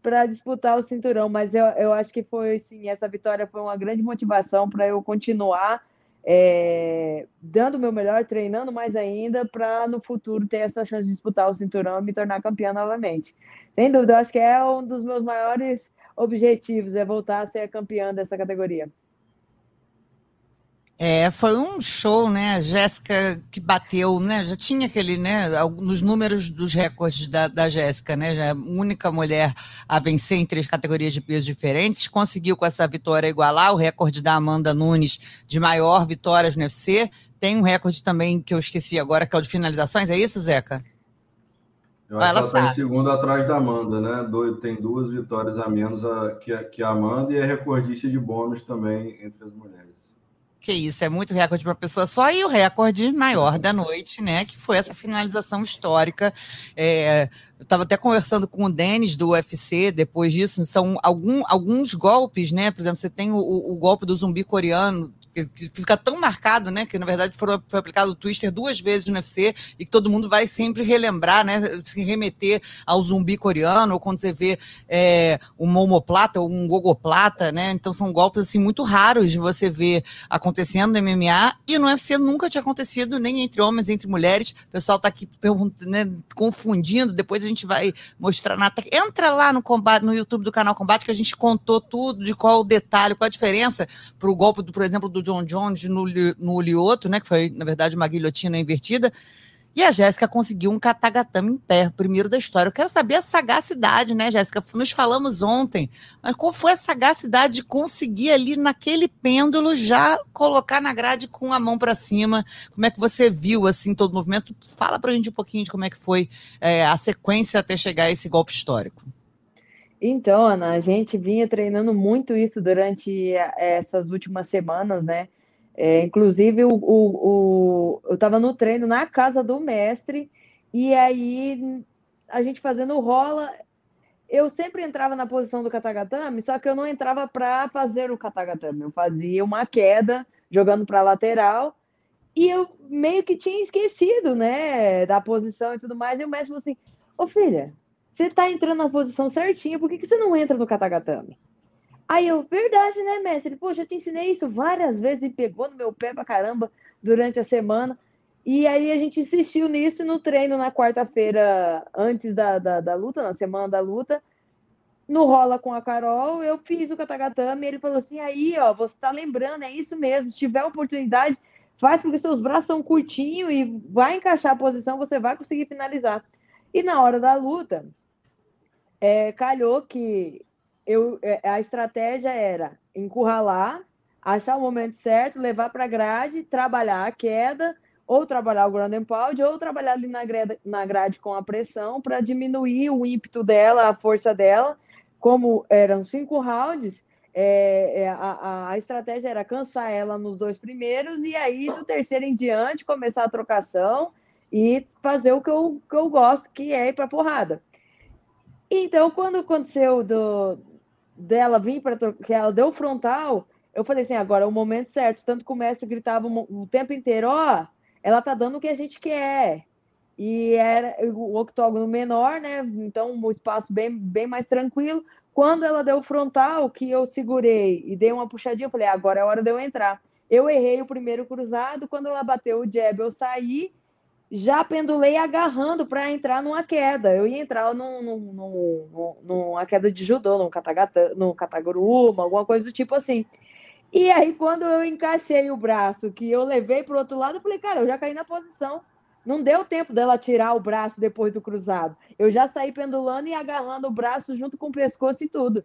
para disputar o cinturão. Mas eu, eu acho que foi, sim, essa vitória foi uma grande motivação para eu continuar é, dando o meu melhor, treinando mais ainda, para no futuro ter essa chance de disputar o cinturão e me tornar campeã novamente. Sem dúvida, acho que é um dos meus maiores objetivos, é voltar a ser campeã dessa categoria. É, foi um show, né? A Jéssica que bateu, né? Já tinha aquele, né? Nos números dos recordes da, da Jéssica, né? Já é a única mulher a vencer em três categorias de peso diferentes. Conseguiu com essa vitória igualar o recorde da Amanda Nunes de maior vitórias no UFC. Tem um recorde também que eu esqueci agora, que é o de finalizações. É isso, Zeca? Eu acho Ela que ela está em segundo atrás da Amanda, né? Tem duas vitórias a menos que, a, que a Amanda e é recordista de bônus também entre as mulheres. Que isso, é muito recorde para uma pessoa só. E o recorde maior da noite, né? Que foi essa finalização histórica. É, eu estava até conversando com o Denis do UFC depois disso. São algum, alguns golpes, né? Por exemplo, você tem o- o golpe do zumbi coreano. Que fica tão marcado, né? Que na verdade foi aplicado o Twister duas vezes no UFC e que todo mundo vai sempre relembrar, né? Se remeter ao zumbi coreano, ou quando você vê é, um momoplata ou um gogoplata, né? Então são golpes assim muito raros de você ver acontecendo no MMA e no UFC nunca tinha acontecido, nem entre homens, entre mulheres. O pessoal está aqui né, confundindo. Depois a gente vai mostrar na Entra lá no combate, no YouTube do canal Combate, que a gente contou tudo de qual o detalhe, qual a diferença para o golpe, do, por exemplo, do John Jones no, no Lioto, né? Que foi, na verdade, uma guilhotina invertida. E a Jéssica conseguiu um katagatame em pé, primeiro da história. Eu quero saber a sagacidade, né, Jéssica? Nos falamos ontem, mas qual foi a sagacidade de conseguir ali naquele pêndulo já colocar na grade com a mão para cima? Como é que você viu assim todo o movimento? Fala pra gente um pouquinho de como é que foi é, a sequência até chegar a esse golpe histórico. Então, Ana, a gente vinha treinando muito isso durante a- essas últimas semanas, né? É, inclusive, o, o, o- eu estava no treino na casa do mestre, e aí a gente fazendo rola, eu sempre entrava na posição do katagatame, só que eu não entrava para fazer o katagatame, eu fazia uma queda jogando para lateral, e eu meio que tinha esquecido, né, da posição e tudo mais, e o mestre falou assim, ô filha, você tá entrando na posição certinha, por que, que você não entra no katagatame? Aí eu, verdade, né, mestre? Poxa, eu te ensinei isso várias vezes e pegou no meu pé pra caramba durante a semana. E aí a gente insistiu nisso no treino na quarta-feira, antes da, da, da, luta, na semana da luta. No Rola com a Carol, eu fiz o Katagatame ele falou assim: aí, ó, você tá lembrando, é isso mesmo. Se tiver oportunidade, faz porque seus braços são curtinhos e vai encaixar a posição, você vai conseguir finalizar. E na hora da luta, é, calhou que eu, é, a estratégia era encurralar, achar o momento certo, levar para a grade, trabalhar a queda, ou trabalhar o ground and pound, ou trabalhar ali na grade, na grade com a pressão para diminuir o ímpeto dela, a força dela. Como eram cinco rounds, é, é, a, a, estratégia era cansar ela nos dois primeiros e aí do terceiro em diante começar a trocação e fazer o que eu, que eu gosto, que é ir para porrada. Então, quando aconteceu do, dela vir para que ela deu frontal, eu falei assim, agora é o momento certo. Tanto que o mestre gritava o tempo inteiro, ó, oh, ela tá dando o que a gente quer. E era o octógono menor, né? Então, um espaço bem, bem mais tranquilo. Quando ela deu frontal, que eu segurei e dei uma puxadinha, eu falei, agora é hora de eu entrar. Eu errei o primeiro cruzado, quando ela bateu o jab, eu saí já pendulei agarrando para entrar numa queda. Eu ia entrar num, num, num, numa queda de judô, num, num kataguruma, alguma coisa do tipo assim. E aí, quando eu encaixei o braço, que eu levei para o outro lado, eu falei, cara, eu já caí na posição. Não deu tempo dela tirar o braço depois do cruzado. Eu já saí pendulando e agarrando o braço junto com o pescoço e tudo.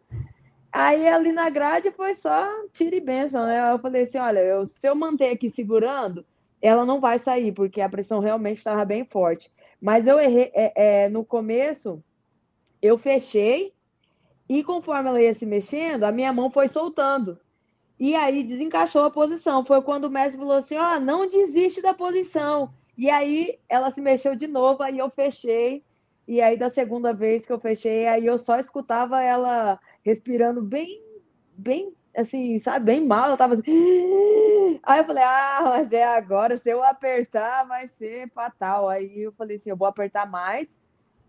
Aí ali na grade foi só tiro e benção, né? Eu falei assim: olha, eu, se eu manter aqui segurando, ela não vai sair, porque a pressão realmente estava bem forte. Mas eu errei, é, é, no começo, eu fechei, e conforme ela ia se mexendo, a minha mão foi soltando. E aí desencaixou a posição. Foi quando o mestre falou assim: ó, oh, não desiste da posição. E aí ela se mexeu de novo, aí eu fechei. E aí, da segunda vez que eu fechei, aí eu só escutava ela respirando bem, bem assim, sabe, bem mal, eu tava assim... [GASPS] Aí eu falei, ah, mas é agora, se eu apertar, vai ser fatal. Aí eu falei assim, eu vou apertar mais,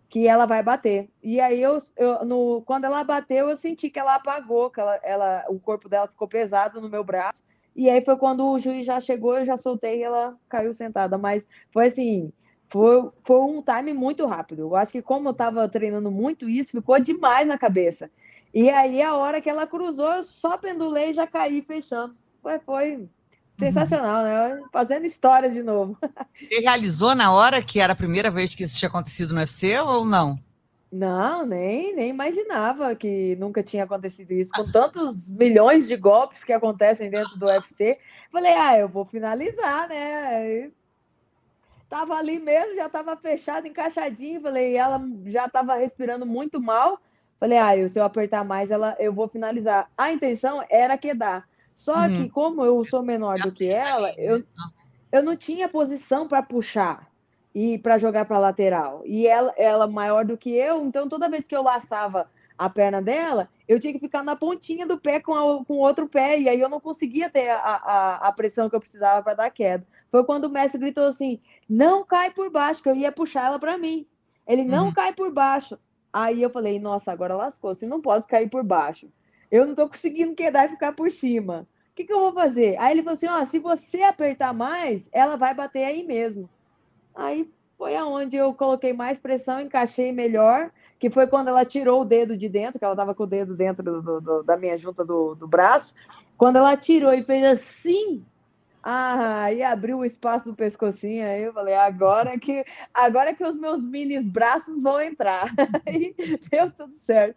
que ela vai bater. E aí eu, eu no, quando ela bateu, eu senti que ela apagou, que ela, ela, o corpo dela ficou pesado no meu braço. E aí foi quando o juiz já chegou, eu já soltei e ela caiu sentada. Mas foi assim, foi, foi um time muito rápido. Eu acho que como eu tava treinando muito isso, ficou demais na cabeça. E aí, a hora que ela cruzou, eu só pendulei e já caí fechando. Foi, foi sensacional, né? Fazendo história de novo. [LAUGHS] Você realizou na hora que era a primeira vez que isso tinha acontecido no UFC ou não? Não, nem, nem imaginava que nunca tinha acontecido isso. Com tantos milhões de golpes que acontecem dentro do UFC, falei, ah, eu vou finalizar, né? tava ali mesmo, já tava fechado, encaixadinho. Falei, ela já tava respirando muito mal. Falei, ah, se eu apertar mais, ela, eu vou finalizar. A intenção era quedar. Só uhum. que, como eu sou menor do que ela, eu, eu não tinha posição para puxar e para jogar para lateral. E ela, ela maior do que eu, então toda vez que eu laçava a perna dela, eu tinha que ficar na pontinha do pé com, a, com o outro pé, e aí eu não conseguia ter a, a, a pressão que eu precisava para dar queda. Foi quando o mestre gritou assim: não cai por baixo, que eu ia puxar ela para mim. Ele não uhum. cai por baixo. Aí eu falei, nossa, agora lascou, você não pode cair por baixo. Eu não tô conseguindo quedar e ficar por cima. O que, que eu vou fazer? Aí ele falou assim: ó, se você apertar mais, ela vai bater aí mesmo. Aí foi aonde eu coloquei mais pressão, encaixei melhor, que foi quando ela tirou o dedo de dentro, que ela tava com o dedo dentro do, do, da minha junta do, do braço. Quando ela tirou e fez assim, ah, e abriu o espaço do pescocinho, aí eu falei, agora que agora que os meus mini braços vão entrar. [LAUGHS] Aí deu tudo certo.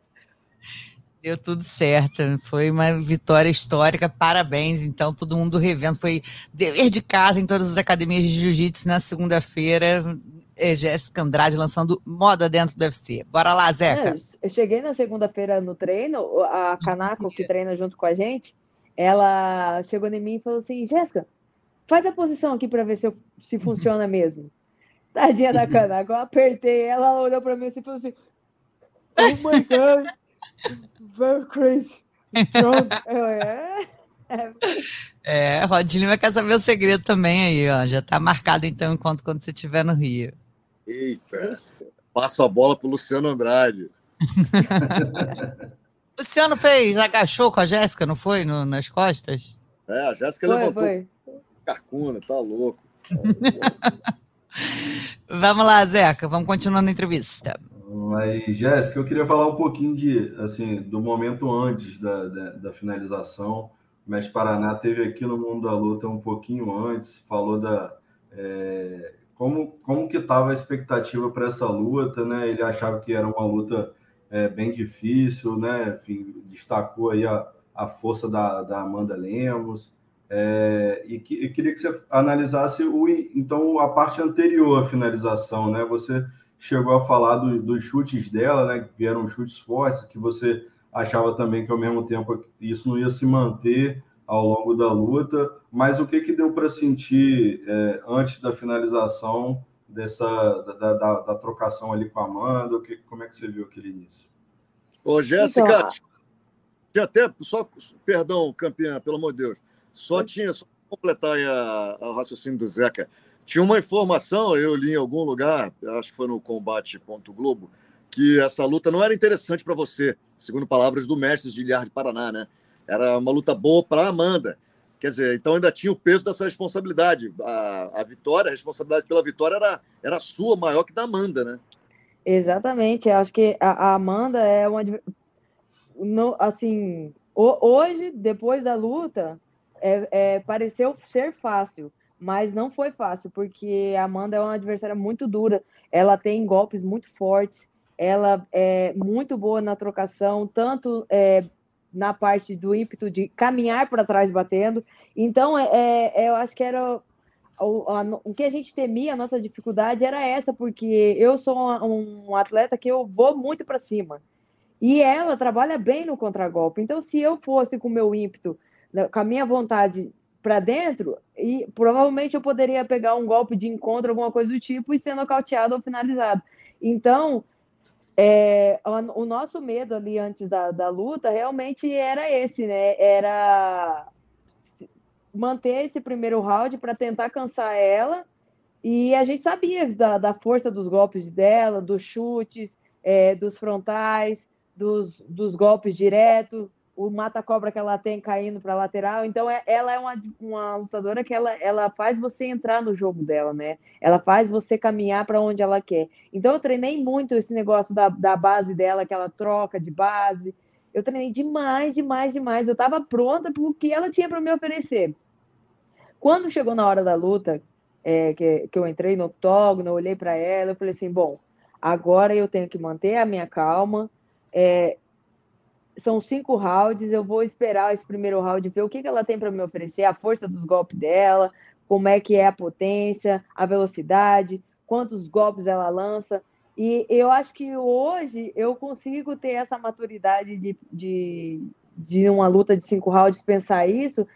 Deu tudo certo. Foi uma vitória histórica. Parabéns. Então, todo mundo revendo. Foi dever de casa em todas as academias de jiu-jitsu na segunda-feira. É, Jéssica Andrade lançando moda dentro do UFC. Bora lá, Zeca. Eu cheguei na segunda-feira no treino, a Kanako, que treina junto com a gente, ela chegou em mim e falou assim: Jéssica, Faz a posição aqui para ver se, eu, se funciona mesmo. Tadinha da cana. Agora eu apertei ela, ela olhou para mim assim e falou assim: Oh my God, very crazy. Strong. Eu, é. É, Rodinho vai querer saber o segredo também aí, ó. Já tá marcado então enquanto quando você estiver no Rio. Eita. passo a bola para Luciano Andrade. [LAUGHS] Luciano fez, agachou com a Jéssica, não foi? No, nas costas? É, a Jéssica levantou. Foi. Carcuna, tá louco. [LAUGHS] vamos lá, Zeca, vamos continuando a entrevista. Mas, Jéssica, eu queria falar um pouquinho de, assim, do momento antes da, da, da finalização. O Mestre Paraná teve aqui no Mundo da Luta um pouquinho antes, falou da é, como, como que estava a expectativa para essa luta, né? Ele achava que era uma luta é, bem difícil, né? Enfim, destacou aí a, a força da, da Amanda Lemos. É, e que, eu queria que você analisasse o, então a parte anterior à finalização, né? Você chegou a falar do, dos chutes dela, né? Que vieram chutes fortes, que você achava também que ao mesmo tempo isso não ia se manter ao longo da luta, mas o que que deu para sentir é, antes da finalização dessa da, da, da, trocação ali com a Amanda? O que, como é que você viu aquele início? Ô, Jéssica, então... tinha até só perdão, campeã, pelo amor de Deus, só tinha só completar o raciocínio do Zeca. Tinha uma informação, eu li em algum lugar, acho que foi no combate.globo, que essa luta não era interessante para você, segundo palavras do mestre Giliard de Paraná, né? Era uma luta boa para Amanda. Quer dizer, então ainda tinha o peso dessa responsabilidade. A, a vitória, a responsabilidade pela vitória era, era sua, maior que da Amanda, né? Exatamente. Acho que a, a Amanda é uma. No, assim, hoje, depois da luta, é, é, pareceu ser fácil, mas não foi fácil, porque a Amanda é uma adversária muito dura. Ela tem golpes muito fortes, ela é muito boa na trocação, tanto é, na parte do ímpeto de caminhar para trás batendo. Então, é, é, eu acho que era o, a, o, que a gente temia, a nossa dificuldade era essa, porque eu sou um, um atleta que eu vou muito para cima. E ela trabalha bem no contragolpe. Então, se eu fosse com o meu ímpeto, com a minha vontade para dentro, e provavelmente eu poderia pegar um golpe de encontro, alguma coisa do tipo, e ser nocauteado ou finalizado. Então, é, o, o, nosso medo ali antes da, da luta realmente era esse, né? Era manter esse primeiro round para tentar cansar ela. E a gente sabia da, da força dos golpes dela, dos chutes, é, dos frontais, dos, dos golpes diretos, o mata-cobra que ela tem caindo para lateral. Então, é, ela é uma, uma lutadora que ela, ela faz você entrar no jogo dela, né? Ela faz você caminhar para onde ela quer. Então, eu treinei muito esse negócio da, da base dela, que ela troca de base. Eu treinei demais, demais, demais. Eu estava pronta para o que ela tinha para me oferecer. Quando chegou na hora da luta, é, que, que eu entrei no octógono, olhei para ela, eu falei assim: bom, agora eu tenho que manter a minha calma. É, são cinco rounds, eu vou esperar esse primeiro round, ver o que, que ela tem para me oferecer, a força dos golpes dela, como é que é a potência, a velocidade, quantos golpes ela lança. E eu acho que hoje eu consigo ter essa maturidade de, de, de uma luta de cinco rounds, pensar isso,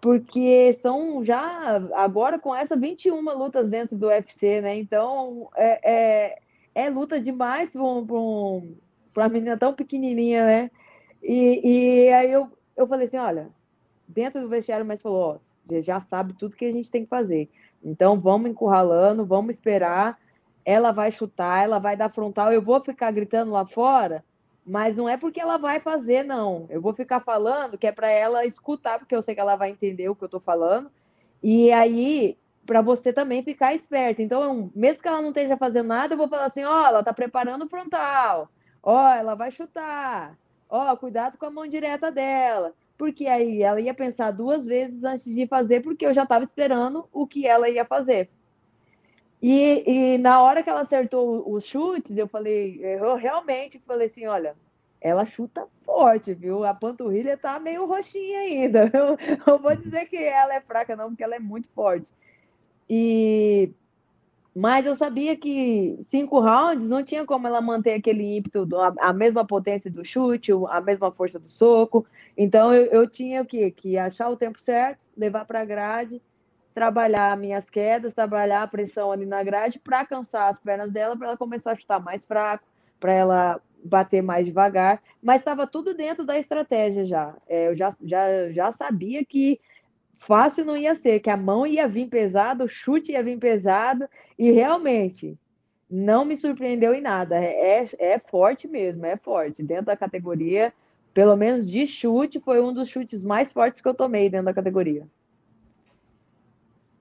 porque são já, agora com essa 21 lutas dentro do UFC, né? Então é, é, é luta demais para um, uma menina tão pequenininha, né? E, e aí eu, eu falei assim, olha, dentro do vestiário o médico falou, ó, já sabe tudo que a gente tem que fazer. Então vamos encurralando, vamos esperar. Ela vai chutar, ela vai dar frontal. Eu vou ficar gritando lá fora, mas não é porque ela vai fazer, não. Eu vou ficar falando que é para ela escutar, porque eu sei que ela vai entender o que eu estou falando. E aí, para você também ficar esperto. Então, mesmo que ela não esteja fazendo nada, eu vou falar assim: ó, oh, ela está preparando o frontal. Ó, oh, ela vai chutar ó, oh, cuidado com a mão direta dela. Porque aí ela ia pensar duas vezes antes de fazer, porque eu já estava esperando o que ela ia fazer. E, e, na hora que ela acertou os chutes, eu falei, eu realmente falei assim, olha, ela chuta forte, viu? A panturrilha tá meio roxinha ainda. Eu, [LAUGHS] eu vou dizer que ela é fraca, não, porque ela é muito forte. E mas eu sabia que cinco rounds não tinha como ela manter aquele ímpeto, a, a mesma potência do chute, a mesma força do soco. Então eu, eu tinha o quê? Que achar o tempo certo, levar para a grade, trabalhar minhas quedas, trabalhar a pressão ali na grade para cansar as pernas dela, para ela começar a chutar mais fraco, para ela bater mais devagar. Mas estava tudo dentro da estratégia já. É, eu já, já, já sabia que fácil não ia ser, que a mão ia vir pesado, o chute ia vir pesado, e realmente, não me surpreendeu em nada. É, é forte mesmo, é forte. Dentro da categoria, pelo menos de chute, foi um dos chutes mais fortes que eu tomei dentro da categoria.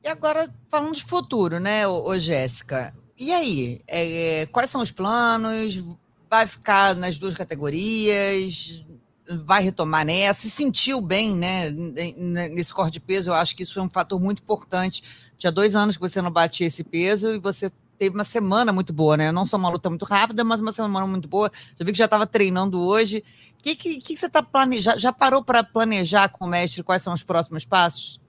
E agora, falando de futuro, né, ô, Jéssica? E aí? É, quais são os planos? Vai ficar nas duas categorias? Vai retomar nessa? Se sentiu bem, né? Nesse corte de peso, eu acho que isso é um fator muito importante. Tinha dois anos que você não batia esse peso e você teve uma semana muito boa, né? Não só uma luta muito rápida, mas uma semana muito boa. Já vi que já estava treinando hoje. O que, que, que, você está planejando? Já parou para planejar com o mestre quais são os próximos passos?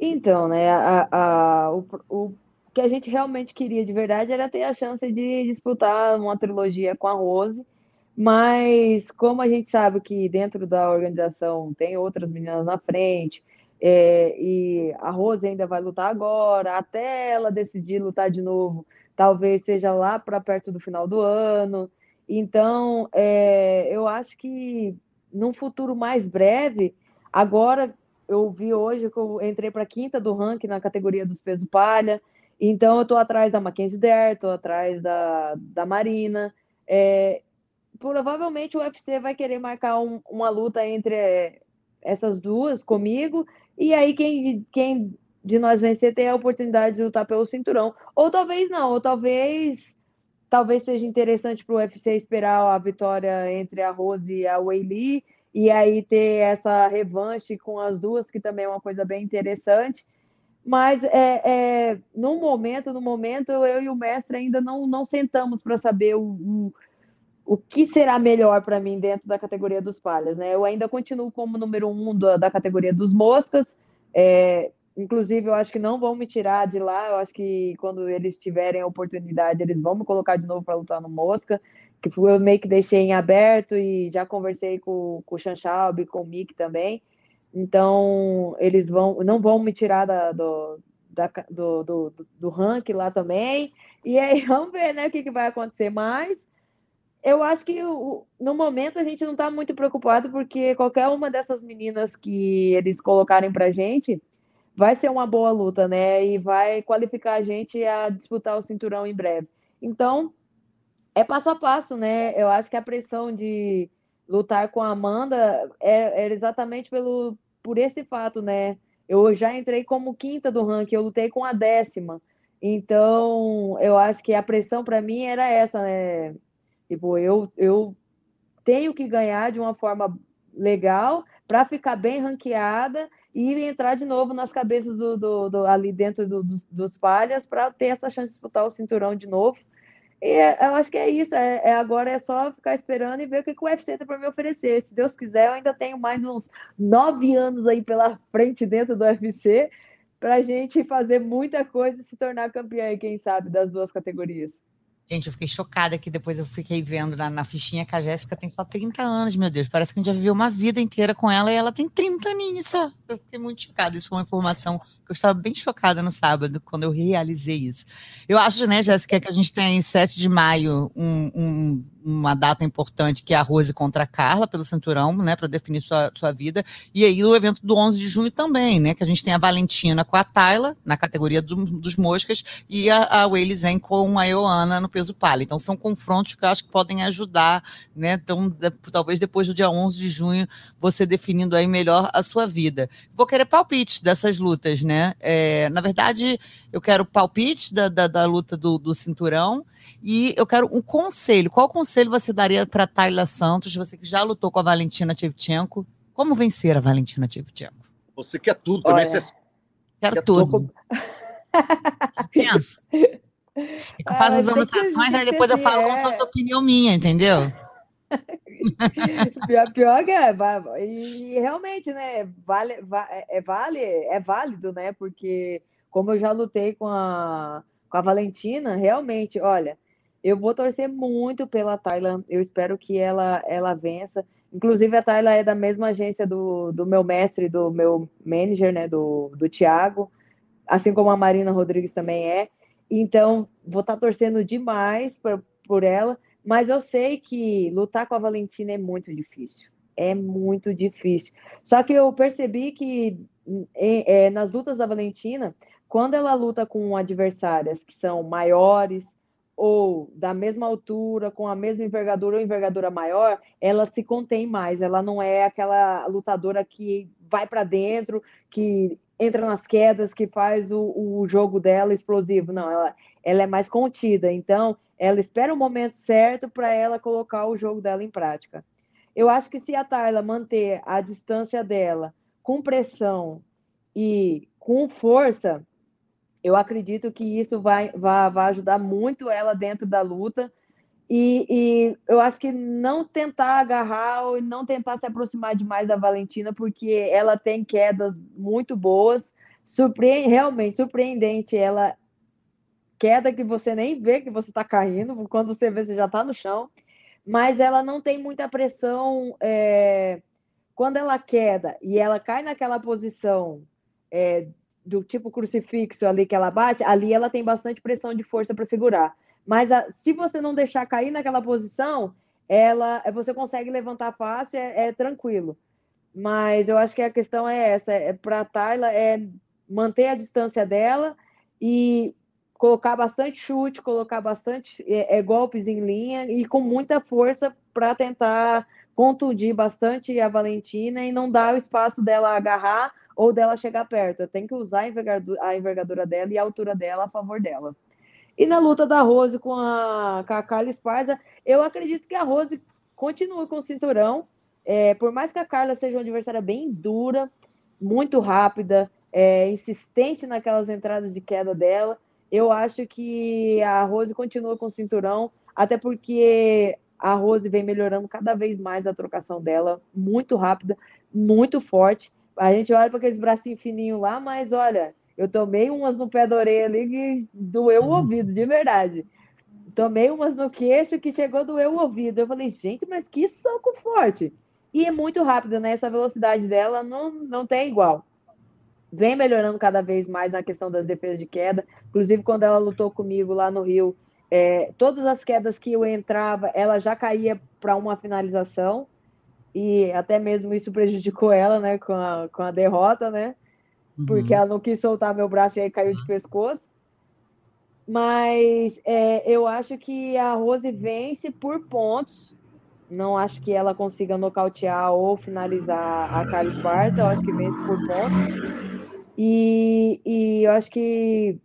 Então, né, a, a, o, o que a gente realmente queria de verdade era ter a chance de disputar uma trilogia com a Rose, mas como a gente sabe que dentro da organização tem outras meninas na frente, é, e a Rose ainda vai lutar agora, até ela decidir lutar de novo, talvez seja lá para perto do final do ano. Então, é, eu acho que num futuro mais breve, agora eu vi hoje que eu entrei para a quinta do ranking na categoria dos pesos palha. Então, eu estou atrás da Mackenzie Dare, estou atrás da, da Marina. É, provavelmente o UFC vai querer marcar um, uma luta entre é, essas duas comigo. E aí, quem, quem de nós vencer tem a oportunidade de lutar pelo cinturão. Ou talvez não, ou talvez talvez seja interessante para o UFC esperar a vitória entre a Rose e a Weili e aí ter essa revanche com as duas, que também é uma coisa bem interessante. Mas é, é no momento, no momento, eu e o mestre ainda não, não sentamos para saber o, o, o, que será melhor para mim dentro da categoria dos palhas. Né? Eu ainda continuo como número um da, da categoria dos moscas. É, inclusive, eu acho que não vão me tirar de lá. Eu acho que quando eles tiverem a oportunidade, eles vão me colocar de novo para lutar no mosca que eu meio que deixei em aberto e já conversei com, com o Chanchal com o Mick também. Então, eles vão, não vão me tirar da, do, da, do, do, do ranking lá também. E aí, [LAUGHS] vamos ver né, o que, que vai acontecer mais. Eu acho que no momento a gente não está muito preocupado, porque qualquer uma dessas meninas que eles colocarem para gente vai ser uma boa luta, né? E vai qualificar a gente a disputar o cinturão em breve. Então, é passo a passo, né? Eu acho que a pressão de lutar com a Amanda é, era exatamente pelo, por esse fato, né? Eu já entrei como quinta do ranking, eu lutei com a décima. Então, eu acho que a pressão para mim era essa, né? Tipo, eu, eu tenho que ganhar de uma forma legal para ficar bem ranqueada e entrar de novo nas cabeças do, do, do ali dentro do, dos, dos palhas para ter essa chance de disputar o cinturão de novo. E é, eu acho que é isso. É, é, agora é só ficar esperando e ver o que, que o UFC tem para me oferecer. Se Deus quiser, eu ainda tenho mais uns nove anos aí pela frente dentro do UFC para a gente fazer muita coisa e se tornar campeã, quem sabe, das duas categorias. Gente, eu fiquei chocada que depois eu fiquei vendo na, na fichinha que a Jéssica tem só 30 anos, meu Deus. Parece que a gente já viveu uma vida inteira com ela e ela tem 30 aninhos só. Eu fiquei muito chocada. Isso foi uma informação que eu estava bem chocada no sábado, quando eu realizei isso. Eu acho, né, Jéssica, que a gente tem em 7 de maio um, um uma data importante que é a Rose contra a Carla pelo cinturão, né, para definir sua, sua vida. E aí o evento do 11 de junho também, né, que a gente tem a Valentina com a Tayla na categoria do, dos moscas e a, a Wayley Zen com a Ioana no peso palha. Então são confrontos que eu acho que podem ajudar, né? Então de, talvez depois do dia 11 de junho você definindo aí melhor a sua vida. Vou querer palpite dessas lutas, né? É, na verdade, eu quero palpite da, da, da luta do, do cinturão e eu quero um conselho. Qual conselho você daria para Tayla Santos, você que já lutou com a Valentina Tchevchenko? Como vencer a Valentina Tchevchenko? Você quer tudo também. Olha, você... Quero quer tudo. tudo. [LAUGHS] Pensa. Eu faço ah, as anotações, aí depois eu falo é. como se fosse opinião minha, entendeu? [LAUGHS] pior, pior que é, e realmente, né, vale, é, vale, é válido, né, porque como eu já lutei com a, com a Valentina, realmente, olha, eu vou torcer muito pela Tayla. Eu espero que ela, ela vença. Inclusive, a Tayla é da mesma agência do, do meu mestre, do meu manager, né? Do, do Thiago. Assim como a Marina Rodrigues também é. Então, vou estar tá torcendo demais por, por ela. Mas eu sei que lutar com a Valentina é muito difícil. É muito difícil. Só que eu percebi que é, nas lutas da Valentina, quando ela luta com adversárias que são maiores, ou da mesma altura, com a mesma envergadura ou envergadura maior, ela se contém mais. Ela não é aquela lutadora que vai para dentro, que entra nas quedas, que faz o, o jogo dela explosivo. Não, ela, ela é mais contida. Então, ela espera o momento certo para ela colocar o jogo dela em prática. Eu acho que se a Tayla manter a distância dela com pressão e com força, eu acredito que isso vai, vai, vai ajudar muito ela dentro da luta. E, e, eu acho que não tentar agarrar ou não tentar se aproximar demais da Valentina, porque ela tem quedas muito boas, surpre realmente surpreendente. Ela queda que você nem vê que você está caindo, quando você vê, você já está no chão, mas ela não tem muita pressão. É... Quando ela queda e ela cai naquela posição é, do tipo crucifixo ali que ela bate, ali ela tem bastante pressão de força para segurar. Mas a, se você não deixar cair naquela posição, ela você consegue levantar fácil, é, é tranquilo. Mas eu acho que a questão é essa, é para a Tayla é manter a distância dela e colocar bastante chute, colocar bastante é, é, golpes em linha e com muita força para tentar contundir bastante a Valentina e não dar o espaço dela agarrar ou dela chegar perto. Eu tenho que usar a envergadura, a envergadura dela e a altura dela a favor dela. E na luta da Rose com a, com a Carla Esparza, eu acredito que a Rose continua com o cinturão. É, por mais que a Carla seja uma adversária bem dura, muito rápida, é, insistente naquelas entradas de queda dela, eu acho que a Rose continua com o cinturão, até porque a Rose vem melhorando cada vez mais a trocação dela, muito rápida, muito forte. A gente olha para aqueles bracinhos fininhos lá, mas olha, eu tomei umas no pé da orelha ali que doeu o uhum. ouvido, de verdade. Tomei umas no queixo que chegou a doer o ouvido. Eu falei, gente, mas que soco forte. E é muito rápido, né? Essa velocidade dela não, não tem igual. Vem melhorando cada vez mais na questão das defesas de queda. Inclusive, quando ela lutou comigo lá no Rio, é, todas as quedas que eu entrava, ela já caía para uma finalização e até mesmo isso prejudicou ela, né, com a, com a derrota, né, uhum. porque ela não quis soltar meu braço e aí caiu de pescoço. Mas é, eu acho que a Rose vence por pontos. Não acho que ela consiga nocautear ou finalizar a Carla Esparta. Eu acho que vence por pontos. E, e eu acho que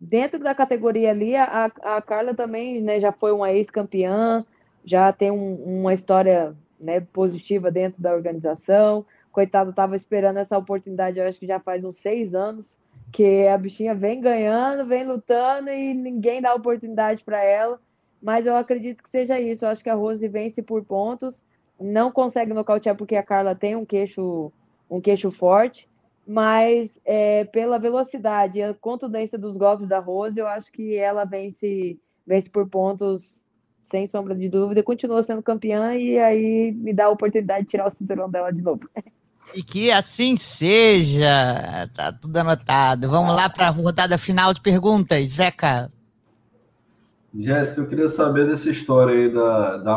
dentro da categoria ali, a, a Carla também né, já foi uma ex-campeã, já tem um, uma história né, positiva dentro da organização. Coitado, estava esperando essa oportunidade, eu acho que já faz uns seis anos, que a bichinha vem ganhando, vem lutando e ninguém dá oportunidade para ela. Mas eu acredito que seja isso. Eu acho que a Rose vence por pontos, não consegue nocautear porque a Carla tem um queixo, um queixo forte, mas é, pela velocidade e a contundência dos golpes da Rose, eu acho que ela vence, vence por pontos sem sombra de dúvida, continua sendo campeã e aí me dá a oportunidade de tirar o cinturão dela de novo. E que assim seja. Tá tudo anotado. Vamos lá para a rodada final de perguntas, Zeca. Jéssica, eu queria saber dessa história aí da, da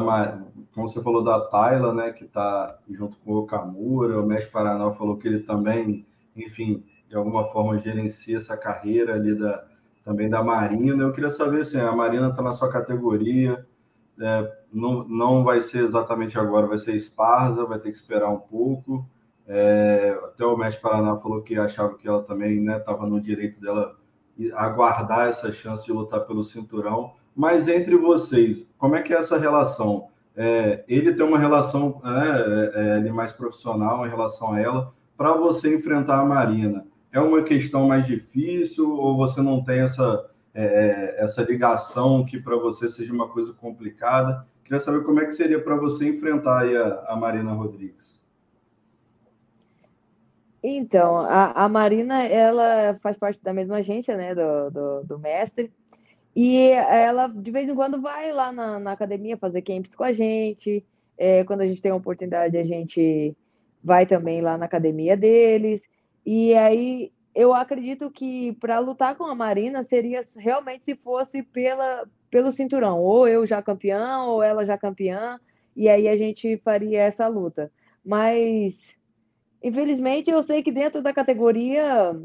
como você falou da Tayla, né, que está junto com o Okamura, o Mestre Paraná falou que ele também, enfim, de alguma forma gerencia essa carreira ali da, também da Marina. Eu queria saber, assim, a Marina está na sua categoria, é, não, não vai ser exatamente agora, vai ser Esparza, vai ter que esperar um pouco. É, até o Mestre Paraná falou que achava que ela também estava né, no direito dela aguardar essa chance de lutar pelo cinturão. Mas entre vocês, como é que é essa relação? É, ele tem uma relação né, é, é, mais profissional em relação a ela. Para você enfrentar a Marina, é uma questão mais difícil ou você não tem essa é, essa ligação que para você seja uma coisa complicada. Queria saber como é que seria para você enfrentar a, a, Marina Rodrigues. Então, a, a, Marina, ela faz parte da mesma agência, né, do, do, do, mestre, e ela, de vez em quando, vai lá na, na academia fazer camps com a gente, é, quando a gente tem a oportunidade, a gente vai também lá na academia deles, e aí eu acredito que para lutar com a Marina seria realmente se fosse pela, pelo cinturão, ou eu já campeã, ou ela já campeã, e aí a gente faria essa luta. Mas, infelizmente, eu sei que dentro da categoria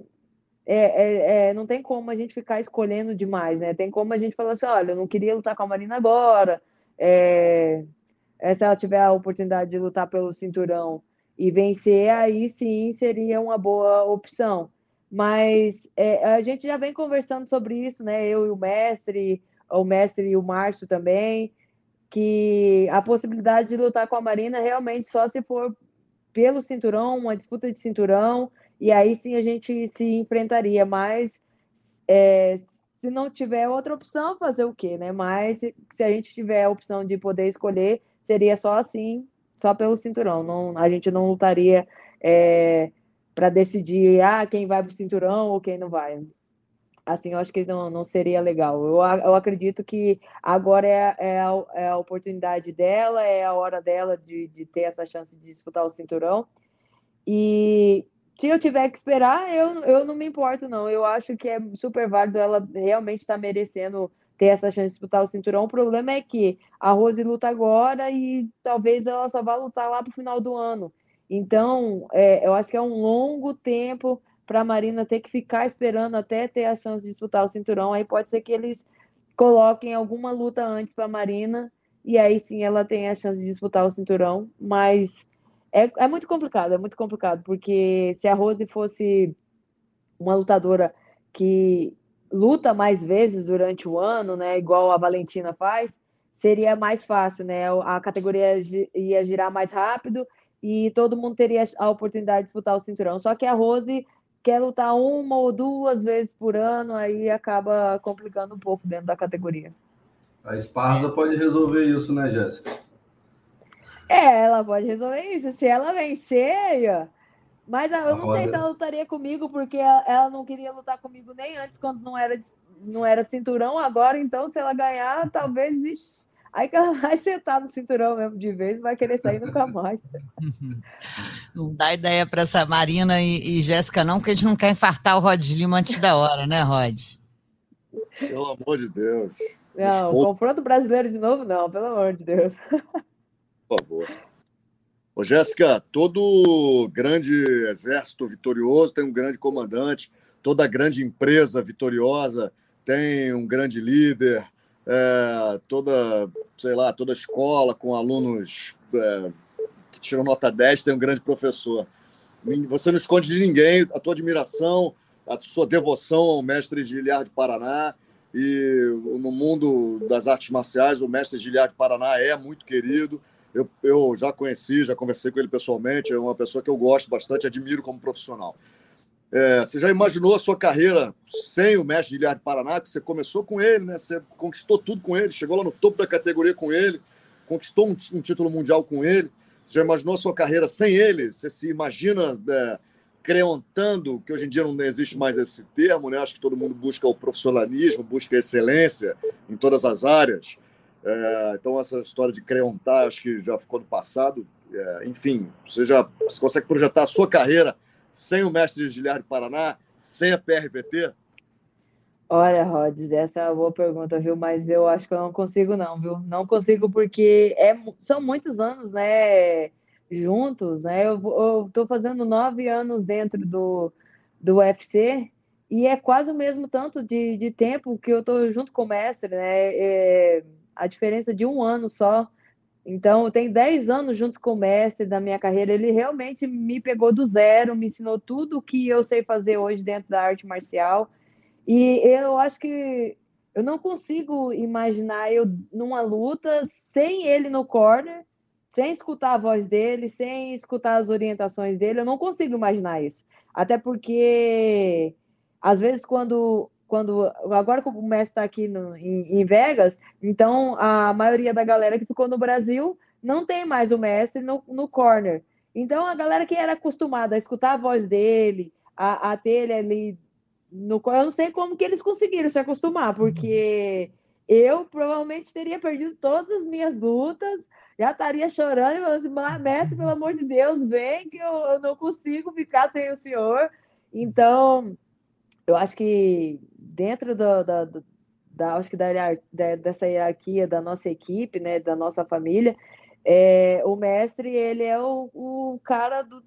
é, é, é, não tem como a gente ficar escolhendo demais, né? Tem como a gente falar assim, olha, eu não queria lutar com a Marina agora, é, é, se ela tiver a oportunidade de lutar pelo cinturão e vencer, aí sim seria uma boa opção. Mas é, a gente já vem conversando sobre isso, né? Eu e o mestre, o mestre e o Márcio também, que a possibilidade de lutar com a Marina realmente só se for pelo cinturão, uma disputa de cinturão, e aí sim a gente se enfrentaria. Mas é, se não tiver outra opção, fazer o quê, né? Mas se, a gente tiver a opção de poder escolher, seria só assim, só pelo cinturão. Não, a gente não lutaria é, para decidir ah, quem vai para o cinturão ou quem não vai. Assim, eu acho que não, não seria legal. Eu, eu acredito que agora é, é, a, é a oportunidade dela, é a hora dela de, de ter essa chance de disputar o cinturão. E se eu tiver que esperar, eu, eu não me importo, não. Eu acho que é super válido ela realmente estar tá merecendo ter essa chance de disputar o cinturão. O problema é que a Rose luta agora e talvez ela só vá lutar lá para o final do ano. Então, é, eu acho que é um longo tempo para a Marina ter que ficar esperando até ter a chance de disputar o cinturão. Aí pode ser que eles coloquem alguma luta antes para a Marina e aí sim ela tem a chance de disputar o cinturão. Mas é, é muito complicado, é muito complicado, porque se a Rose fosse uma lutadora que luta mais vezes durante o ano, né, igual a Valentina faz, seria mais fácil, né? A categoria ia girar mais rápido e todo mundo teria a oportunidade de disputar o cinturão. Só que a Rose quer lutar uma ou duas vezes por ano, aí acaba complicando um pouco dentro da categoria. A Esparza pode resolver isso, né, Jéssica? É, ela pode resolver isso. Se ela vencer. Mas eu não sei se ela lutaria comigo, porque ela não queria lutar comigo nem antes, quando não era, não era cinturão. Agora, então, se ela ganhar, talvez, vixi, Aí que ela [LAUGHS] vai sentar no cinturão mesmo de vez vai querer sair nunca mais. [LAUGHS] Não dá ideia para essa Marina e, e Jéssica, não, porque a gente não quer infartar o Rod Lima antes da hora, né, Rod? Pelo amor de Deus. Não, confronto brasileiro de novo, não, pelo amor de Deus. [LAUGHS] Por favor. Ô, Jéssica, todo grande exército vitorioso tem um grande comandante, toda grande empresa vitoriosa tem um grande líder, é, toda, sei lá, toda escola com alunos é, que tiram nota 10 tem um grande professor. Você não esconde de ninguém a tua admiração, a sua devoção ao mestre Giliard de Paraná. E no mundo das artes marciais, o mestre Giliard de Paraná é muito querido. Eu, eu já conheci, já conversei com ele pessoalmente. É uma pessoa que eu gosto bastante, admiro como profissional. É, você já imaginou a sua carreira sem o mestre de de Paraná? Que você começou com ele, né? Você conquistou tudo com ele, chegou lá no topo da categoria com ele, conquistou um, um título mundial com ele. Você já imaginou a sua carreira sem ele? Você se imagina é, creontando, que hoje em dia não existe mais esse termo, né? Acho que todo mundo busca o profissionalismo, busca a excelência em todas as áreas. É, então, essa história de creontar, acho que já ficou no passado. É, enfim, você já você consegue projetar a sua carreira sem o mestre Giliard Paraná, sem a PRVT? Olha, Rods, essa é uma boa pergunta, viu? Mas eu acho que eu não consigo, não, viu? Não consigo porque é, são muitos anos, né? Juntos, né? Eu, tô fazendo nove anos dentro do, do UFC e é quase o mesmo tanto de, de tempo que eu tô junto com o mestre, né? É, a diferença de um ano só. Então, tenho 10 anos junto com o mestre da minha carreira. Ele realmente me pegou do zero, me ensinou tudo o que eu sei fazer hoje dentro da arte marcial. E eu acho que eu não consigo imaginar eu numa luta sem ele no corner, sem escutar a voz dele, sem escutar as orientações dele. Eu não consigo imaginar isso. Até porque, às vezes, quando quando agora que o mestre está aqui no, em, em, Vegas, então a maioria da galera que ficou no Brasil não tem mais o mestre no, no corner. Então a galera que era acostumada a escutar a voz dele, a, a ter ele ali no eu não sei como que eles conseguiram se acostumar, porque eu provavelmente teria perdido todas as minhas lutas, já estaria chorando e falando assim, mestre, pelo amor de Deus, vem que eu, eu não consigo ficar sem o senhor. Então, eu acho que dentro do, da, da, acho que da, da, dessa hierarquia da nossa equipe, né, da nossa família, é, o mestre ele é o, o cara do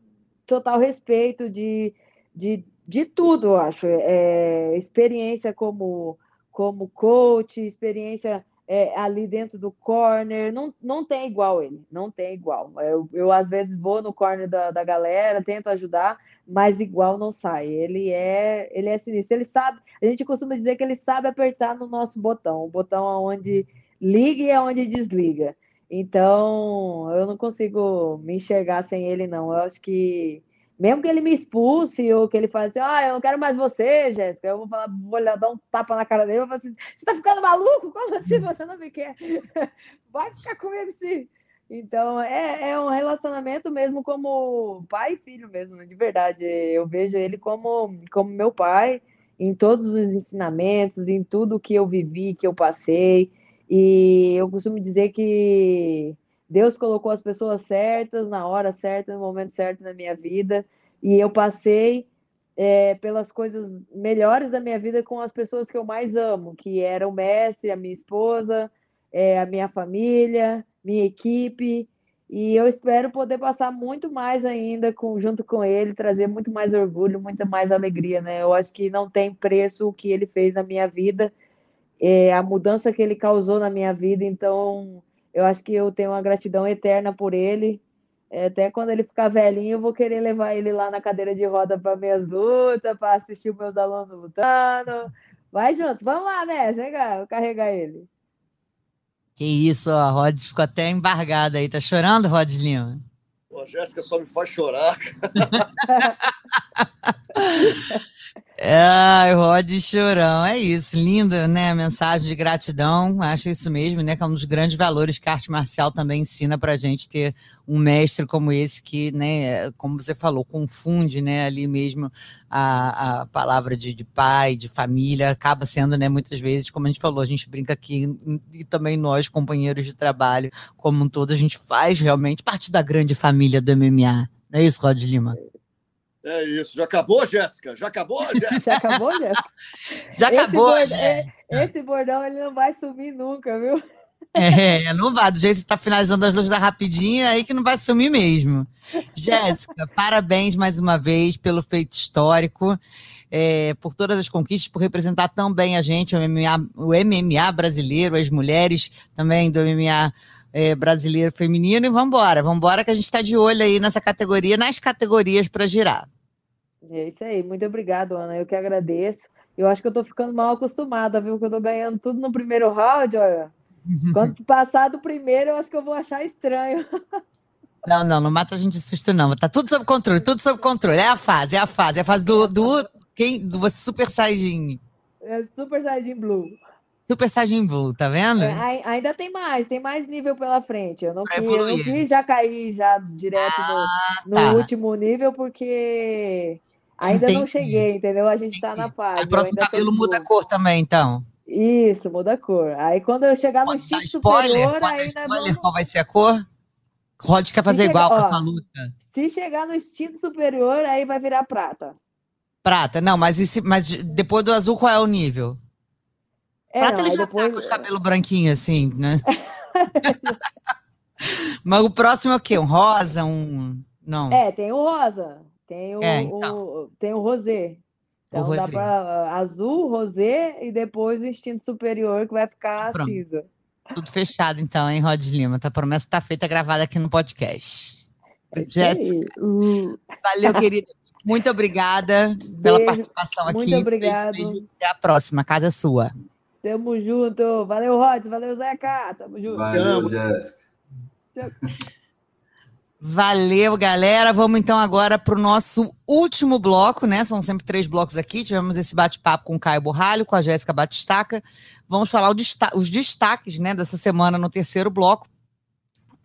total respeito de, de de tudo, eu acho. É, experiência como, como coach, experiência é, ali dentro do corner, não, não tem igual ele, não tem igual. Eu, eu às vezes vou no corner da, da galera, tento ajudar, mas igual não sai. Ele é, ele é sinistro. Ele sabe, a gente costuma dizer que ele sabe apertar no nosso botão, o botão onde liga e aonde desliga. Então, eu não consigo me enxergar sem ele, não. Eu acho que mesmo que ele me expulse ou que ele fale assim, ah, eu não quero mais você, Jéssica, eu vou falar, vou dar um tapa na cara dele, eu vou falar assim, você tá ficando maluco? Como assim você não me quer? [LAUGHS] Vai ficar comigo sim. Então, é, é um relacionamento mesmo como pai e filho mesmo, né? de verdade. Eu vejo ele como, como meu pai em todos os ensinamentos, em tudo que eu vivi, que eu passei. E eu costumo dizer que Deus colocou as pessoas certas, na hora certa, no momento certo na minha vida, e eu passei é, pelas coisas melhores da minha vida com as pessoas que eu mais amo, que eram o Messi, a minha esposa, é, a minha família, minha equipe, e eu espero poder passar muito mais ainda com, junto com ele, trazer muito mais orgulho, muita mais alegria, né? Eu acho que não tem preço o que ele fez na minha vida, é, a mudança que ele causou na minha vida, então eu acho que eu tenho uma gratidão eterna por ele. É, até quando ele ficar velhinho, eu vou querer levar ele lá na cadeira de roda para minhas lutas, para assistir os meus alunos lutando. Vai junto, vamos lá, né? Vem cá, vou carregar ele. Que isso, a Rod ficou até embargada aí. Tá chorando, Rod Lima? Pô, Jéssica só me faz chorar. [LAUGHS] Ai, Rod Chorão, é isso, linda, né? Mensagem de gratidão, acho isso mesmo, né? Que é um dos grandes valores que a arte marcial também ensina pra gente ter um mestre como esse que, né, como você falou, confunde, né, ali mesmo a, a palavra de, de pai, de família, acaba sendo, né, muitas vezes, como a gente falou, a gente brinca aqui, e também nós, companheiros de trabalho, como um todo, a gente faz realmente parte da grande família do MMA. Não é isso, Rod Lima? É isso. Já acabou, Jéssica? Já acabou, [LAUGHS] Jéssica? Já acabou, Jéssica? Já acabou, esse bordão, esse bordão ele não vai sumir nunca, viu? É, não vai. Do jeito que você está finalizando as luzes da rapidinho, é aí que não vai sumir mesmo. Jéssica, [LAUGHS] parabéns mais uma vez pelo feito histórico, é, por todas as conquistas, por representar tão bem a gente, o MMA, o MMA brasileiro, as mulheres também do MMA é, brasileiro feminino. E vamos embora, vamos embora que a gente está de olho aí nessa categoria, nas categorias para girar. É isso aí, muito obrigado, Ana. Eu que agradeço. Eu acho que eu tô ficando mal acostumada, viu? Que eu tô ganhando tudo no primeiro round, olha. [LAUGHS] Quando passar do primeiro, eu acho que eu vou achar estranho. Não, não, não mata a gente de susto, não. Tá tudo sob controle, tudo sob controle. É a fase, é a fase. É a fase do, do, quem, do Super Saiyajin. É Super Saiyajin Blue. Super Saiyajin Blue, tá vendo? É, ainda tem mais, tem mais nível pela frente. Eu não, quis, eu não quis já cair já direto ah, no, no tá. último nível, porque ainda Entendi. não cheguei, entendeu? A gente Entendi. tá na fase. Aí, próximo cabelo muda a cor também, então. Isso, muda a cor. Aí quando eu chegar no instinto superior, pode aí spoiler, vamos... qual vai ser a cor? Rod quer fazer igual para essa luta. Se chegar no instinto superior, aí vai virar prata. Prata, não, mas, esse, mas depois do azul, qual é o nível? É, Prata não, ele já tá depois... tá com os cabelos branquinhos, assim, né? [LAUGHS] Mas o próximo é o quê? Um rosa? Um. Não. É, tem o rosa. Tem o, é, então. o tem o rosé. Então o dá rosé. para azul, rosé e depois o instinto superior que vai ficar Pronto. cinza. Tudo fechado, então, hein, Rod Lima? Tá, a promessa está feita gravada aqui no podcast. É Jéssica. Uh. [LAUGHS] Valeu, querida. Muito obrigada Beijo. pela participação aqui. Muito obrigado. Até a próxima. A casa é sua. Tamo junto. Valeu, Rod. Valeu, Zeca. Tamo junto. Valeu, Jéssica. Valeu, galera. Vamos então agora para o nosso último bloco, né? São sempre três blocos aqui. Tivemos esse bate-papo com o Caio Borralho, com a Jéssica Batistaca. Vamos falar os destaques né, dessa semana no terceiro bloco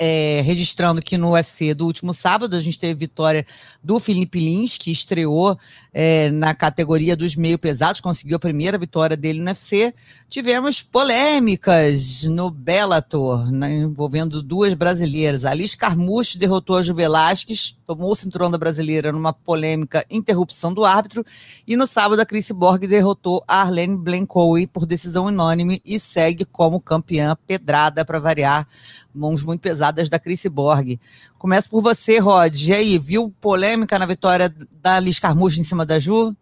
é, registrando que no UFC do último sábado a gente teve vitória do Felipe Lins, que estreou é, na categoria dos meio pesados, conseguiu a primeira vitória dele no UFC. Tivemos polêmicas no Bellator, né, envolvendo duas brasileiras. Alice Carmucho derrotou a Ju Velasquez, tomou o cinturão da brasileira numa polêmica interrupção do árbitro. E no sábado a Chris Borg derrotou a Arlene Blancoe por decisão unânime e segue como campeã pedrada para variar mãos muito pesadas da Chris Borg. Começa por você, Rod. E aí, viu polêmica na vitória da Liz Carmucho em cima da Ju?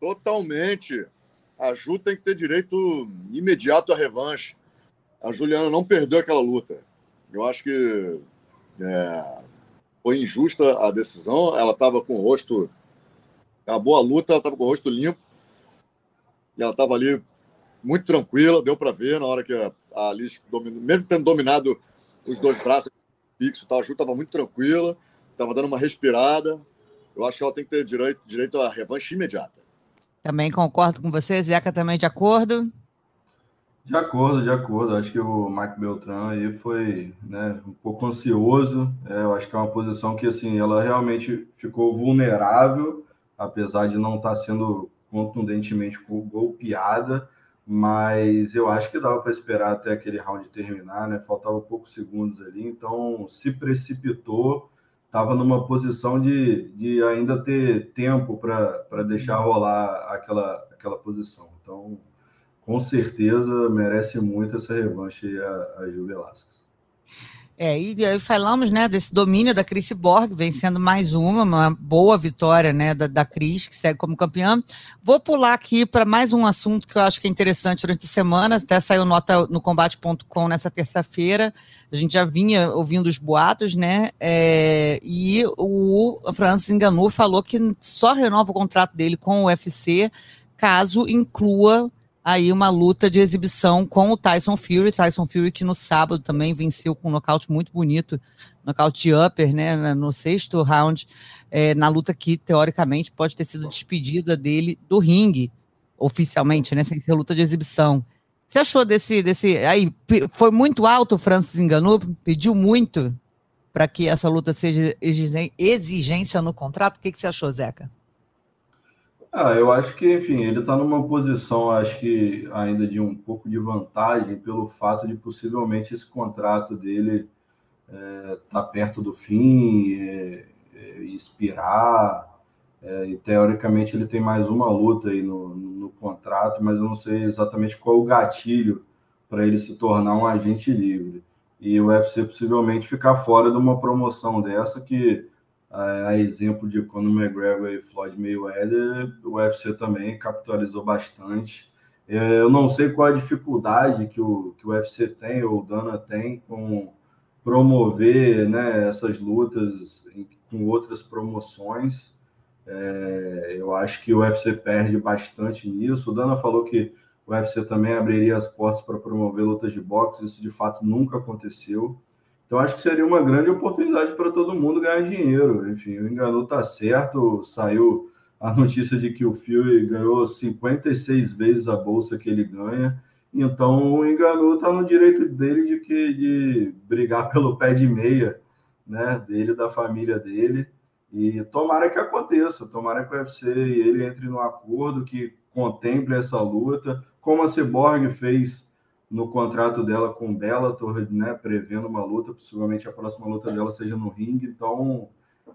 Totalmente. A Ju tem que ter direito imediato à revanche. A Juliana não perdeu aquela luta. Eu acho que é, foi injusta a decisão. Ela estava com o rosto. Acabou a luta, ela estava com o rosto limpo. E ela estava ali muito tranquila, deu para ver na hora que a, Alice, dominou, mesmo tendo dominado os dois braços, fixo, a Ju estava muito tranquila, estava dando uma respirada. Eu acho que ela tem que ter direito, direito à revanche imediata. Também concordo com você, Zeca, também de acordo? De acordo, de acordo. Acho que o Mike Beltran aí foi né, um pouco ansioso. É, eu acho que é uma posição que assim, ela realmente ficou vulnerável, apesar de não estar tá sendo contundentemente golpeada. Mas eu acho que dava para esperar até aquele round terminar, né? Faltava poucos segundos ali, então se precipitou, estava numa posição de, de ainda ter tempo para deixar rolar aquela, aquela posição. Então com certeza merece muito essa revanche a, a Gil Velasquez. É, e aí falamos, né, desse domínio da Cris Borg, vencendo mais uma, uma boa vitória, né, da, da Cris, que segue como campeã. Vou pular aqui para mais um assunto que eu acho que é interessante durante a semana, até saiu nota no combate.com nessa terça-feira, a gente já vinha ouvindo os boatos, né, é, e o Francis Enganou falou que só renova o contrato dele com o UFC caso inclua aí uma luta de exibição com o Tyson Fury. Tyson Fury que no sábado também venceu com um nocaute muito bonito, nocaute upper, né, no sexto round, é, na luta que teoricamente pode ter sido despedida dele do ringue, oficialmente, né, sem ser luta de exibição. Você achou desse, desse, aí, foi muito alto o Francis enganou, pediu muito para que essa luta seja exigência no contrato? O que, que você achou, Zeca? Ah, eu acho que, enfim, ele está numa posição, acho que ainda de um pouco de vantagem pelo fato de possivelmente esse contrato dele estar é, tá perto do fim, é, é, expirar, é, e teoricamente ele tem mais uma luta aí no, no contrato, mas eu não sei exatamente qual o gatilho para ele se tornar um agente livre. E o UFC possivelmente ficar fora de uma promoção dessa que a, exemplo de Conor McGregor e Floyd Mayweather, o UFC também capitalizou bastante. É, eu não sei qual a dificuldade que o, que o UFC tem, ou o Dana tem, com promover né, essas lutas com outras promoções. É, eu acho que o UFC perde bastante nisso. O Dana falou que o UFC também abriria as portas para promover lutas de boxe, isso de fato nunca aconteceu. Então, acho que seria uma grande oportunidade para todo mundo ganhar dinheiro. Enfim, o Enganu está certo. Saiu a notícia de que o Fury ganhou 56 vezes a bolsa que ele ganha. Então, o Enganu está no direito dele de, que, de brigar [LAUGHS] pelo pé de meia né, dele, da família dele. E tomara que aconteça, tomara que o UFC e ele entre no acordo que contemple essa luta, como a Cyborg fez no contrato dela com o Bellator, né, prevendo uma luta, possivelmente a próxima luta dela seja no ringue, então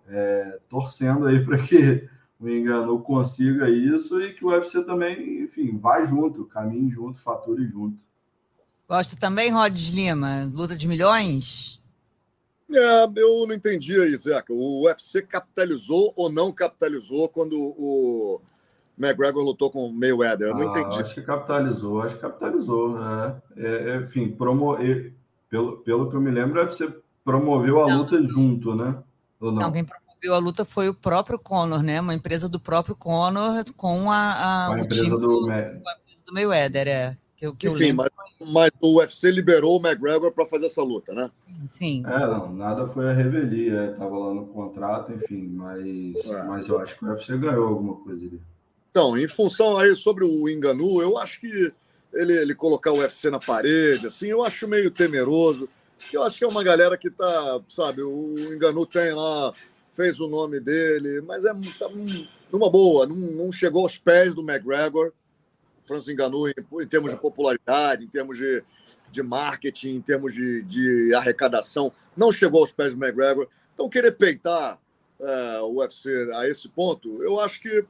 é, torcendo aí para que o Engano consiga isso e que o UFC também, enfim, vá junto, caminhe junto, fature junto. Gosta também, Rods Lima? Luta de milhões? É, eu não entendi aí, Zeca. O UFC capitalizou ou não capitalizou quando o, McGregor lutou com o Mayweather. Eu não ah, entendi. Acho que capitalizou, acho que capitalizou, né? É, é, enfim, promo... pelo, pelo que eu me lembro, você promoveu a não. luta junto, né? Ou não? não, quem promoveu a luta foi o próprio Conor, né? Uma empresa do próprio Conor com a, a, a o time do, do, do Mayweather, é. Que, que Enfim, mas, mas, o UFC liberou o McGregor para fazer essa luta, né? Sim. É, não, nada foi a revelia, estava lá no contrato, enfim, mas, é. mas eu acho que o UFC ganhou alguma coisa ali. Então, em função aí sobre o Enganu, eu acho que ele, ele colocar o UFC na parede, assim, eu acho meio temeroso. Eu acho que é uma galera que tá, sabe, o Enganu tem lá, fez o nome dele, mas é tá, numa boa, não, não, chegou aos pés do McGregor. O Francis Enganu, em, em, termos de popularidade, em termos de, de marketing, em termos de, de arrecadação, não chegou aos pés do McGregor. Então, querer peitar é, o UFC a esse ponto, eu acho que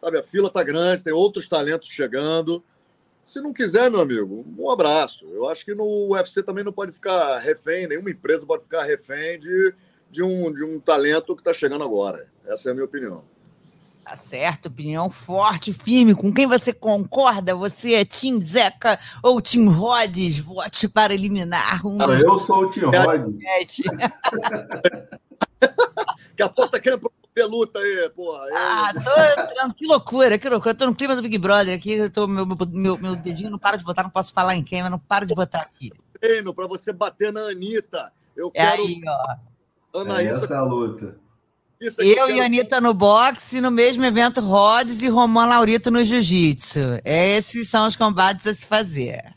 Sabe, a fila está grande, tem outros talentos chegando. Se não quiser, meu amigo, um abraço. Eu acho que no UFC também não pode ficar refém, nenhuma empresa pode ficar refém de, de, um, de um talento que está chegando agora. Essa é a minha opinião. Tá certo, opinião forte, firme. Com quem você concorda? Você é Tim Zeca ou Tim Rhodes? Vote para eliminar um. Cara, eu sou o Tim Rhodes. Daqui [LAUGHS] a pouco tá querendo promover luta aí, porra. Ah, tô, que loucura, que loucura. Eu tô no clima do Big Brother aqui. Eu tô, meu, meu, meu dedinho não para de botar, não posso falar em quem, mas não para de botar aqui. Treino pra você bater na Anitta. Eu é quero. Aí, ó. Anaísa. É essa é a luta. Isso eu quero... e Anitta no boxe, no mesmo evento Rhodes e Roman Laurito no jiu-jitsu. Esses são os combates a se fazer.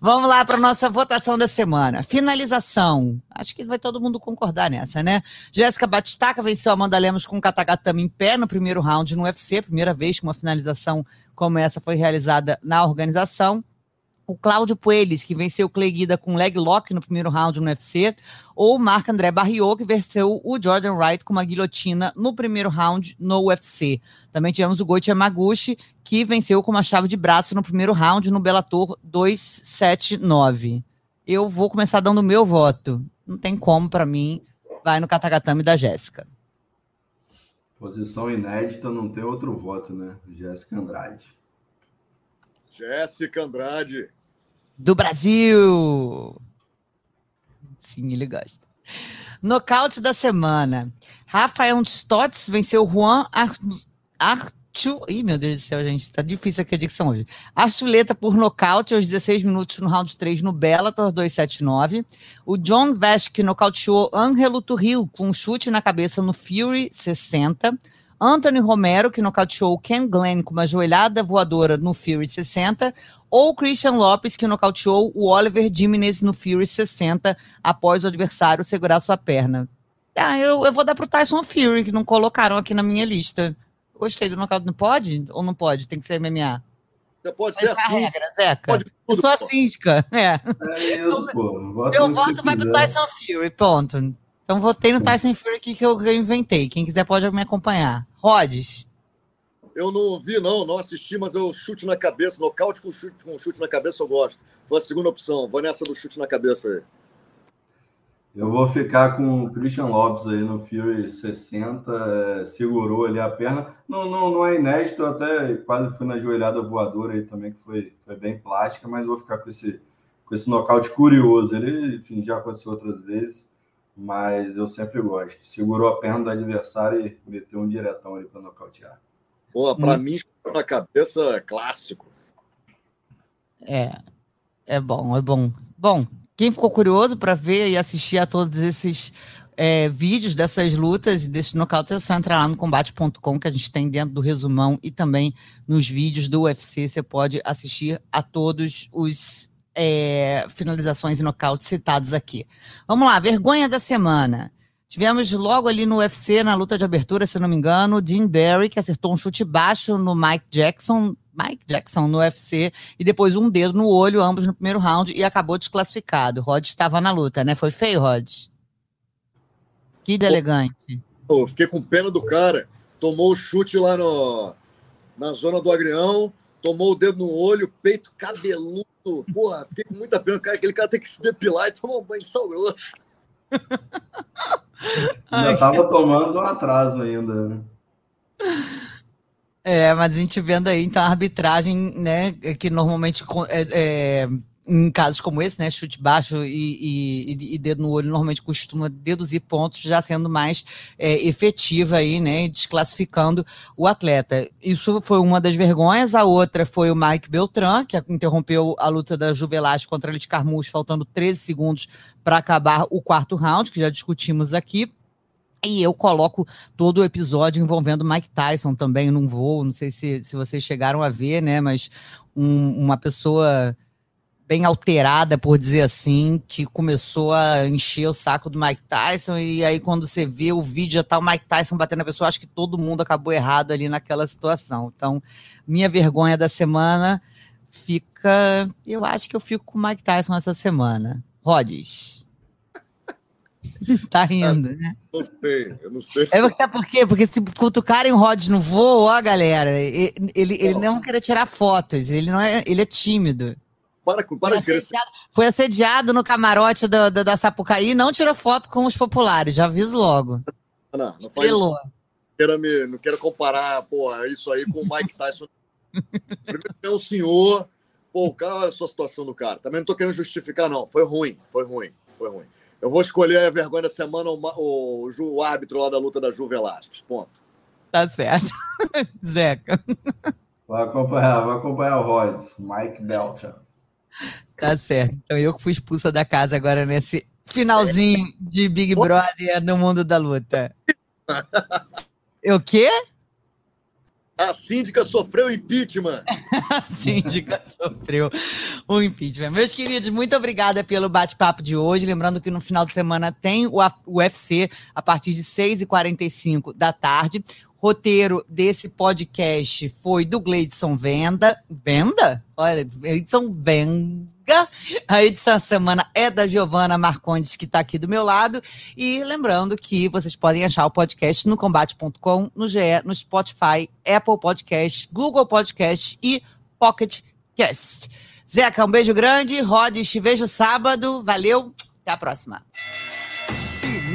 Vamos lá para nossa votação da semana. Finalização. Acho que vai todo mundo concordar nessa, né? Jéssica Batistaca venceu Amanda Lemos com o Katagatame em pé no primeiro round no UFC. Primeira vez que uma finalização como essa foi realizada na organização o Cláudio Puelles, que venceu o Clay Guida com leg lock no primeiro round no UFC, ou o Marc André Barriot, que venceu o Jordan Wright com uma guilhotina no primeiro round no UFC. Também tivemos o Goichi Yamaguchi, que venceu com uma chave de braço no primeiro round no Bellator 279. Eu vou começar dando o meu voto. Não tem como para mim. Vai no Katagatame da Jéssica. Posição inédita, não tem outro voto, né? Jéssica Andrade. Jéssica Andrade do Brasil. Sim, ele gosta. Nocaute da semana. Rafael Stotts venceu Juan Arthur. Ih, meu Deus do céu, gente, tá difícil aqui a dicção hoje. Archuleta por nocaute aos 16 minutos no round 3 no Bellator 279. O John Vesk nocauteou Angelo Turril com um chute na cabeça no Fury 60. Anthony Romero, que nocauteou Ken Glenn com uma joelhada voadora no Fury 60, ou Christian Lopes, que nocauteou o Oliver Jimenez no Fury 60 após o adversário segurar sua perna. Ah, eu, eu vou dar pro Tyson Fury, que não colocaram aqui na minha lista. Gostei do nocaute. Não pode? Ou não pode? Tem que ser MMA? Você pode ser assim. regra, Zeca. Pode tudo, eu sou a síndica. É. é isso, pô. Meu voto vai pro Tyson Fury, ponto. Então votei no Tyson Fury aqui que eu, que eu inventei. Quem quiser pode me acompanhar. Rodes. Eu não vi, não, não assisti, mas eu chute na cabeça, nocaute com chute, com chute na cabeça eu gosto. Foi a segunda opção. Vou nessa do chute na cabeça aí. Eu vou ficar com o Christian Lopes aí no Fury 60, é, segurou ali a perna. Não, não, não é inédito, até quase fui na joelhada voadora aí também, que foi, foi bem plástica, mas vou ficar com esse, com esse nocaute curioso. Ele, enfim, já aconteceu outras vezes mas eu sempre gosto. Segurou a perna do adversário e meteu um diretão ali para nocautear. Pô, para hum. mim, na cabeça é clássico. É, é bom, é bom. Bom, quem ficou curioso para ver e assistir a todos esses é, vídeos dessas lutas e desses nocautes, é só entrar lá no combate.com que a gente tem dentro do resumão e também nos vídeos do UFC. Você pode assistir a todos os é, finalizações e nocautes citados aqui. Vamos lá, vergonha da semana. Tivemos logo ali no UFC, na luta de abertura, se não me engano, Dean Barry, que acertou um chute baixo no Mike Jackson, Mike Jackson no UFC, e depois um dedo no olho, ambos no primeiro round, e acabou desclassificado. Rod estava na luta, né? Foi feio, Rod? Que elegante. Fiquei com pena do cara. Tomou o chute lá no, na zona do agrião, tomou o dedo no olho, peito cabeludo porra, fiquei com muita pena. Cara, aquele cara tem que se depilar e tomar um banho de sal grosso. Ainda tava tomando um atraso ainda, né? É, mas a gente vendo aí, então, a arbitragem, né, que normalmente é, é em casos como esse, né, chute baixo e, e, e, dedo no olho, normalmente costuma deduzir pontos, já sendo mais é, efetiva aí, né, desclassificando o atleta. Isso foi uma das vergonhas. A outra foi o Mike Beltran, que interrompeu a luta da Juvelas contra a de Carmouche, faltando 13 segundos para acabar o quarto round, que já discutimos aqui. E eu coloco todo o episódio envolvendo Mike Tyson também num voo. Não sei se, se vocês chegaram a ver, né? Mas um, uma pessoa bem alterada, por dizer assim, que começou a encher o saco do Mike Tyson, e aí quando você vê o vídeo, já tá o Mike Tyson batendo na pessoa, acho que todo mundo acabou errado ali naquela situação. Então, minha vergonha da semana fica. Eu acho que eu fico com o Mike Tyson essa semana. Rodes. [LAUGHS] tá rindo, né? Não sei, eu não sei se... É porque, por quê? Porque se cutucarem o Rods no voo, ó, galera, ele, ele, ele não quer tirar fotos, ele não é, ele é tímido. Para, para foi, assediado, foi assediado no camarote do, do, da Sapucaí não tirou foto com os populares, já aviso logo. Não, não faz isso. queira me, não queira comparar porra, isso aí com o Mike Tyson. Primeiro é o senhor. Pô, o cara, olha a sua situação do cara. Também não tô querendo justificar, não. Foi ruim, foi ruim, foi ruim. Eu vou escolher a vergonha da semana o, o, o árbitro lá da luta da Ju Velasquez. Ponto. Tá certo. [LAUGHS] Zeca. Vai acompanhar, vai acompanhar o Rhodes, Mike Beltran. Tá certo. Então eu que fui expulsa da casa agora nesse finalzinho de Big Brother no mundo da luta. [LAUGHS] O quê? A síndica sofreu impeachment. [LAUGHS] A síndica sofreu um impeachment. Meus queridos, muito obrigada pelo bate-papo de hoje. Lembrando que no final de semana tem o UFC a partir de 6h45 da tarde. Roteiro desse podcast foi do Gleidson Venda. Venda? Olha, Gleidson Venda. A edição da semana é da Giovana Marcondes, que está aqui do meu lado. E lembrando que vocês podem achar o podcast no combate.com, no GE, no Spotify, Apple Podcast, Google Podcast e Pocket Cast. Zeca, um beijo grande. Rodes, te vejo sábado. Valeu. Até a próxima.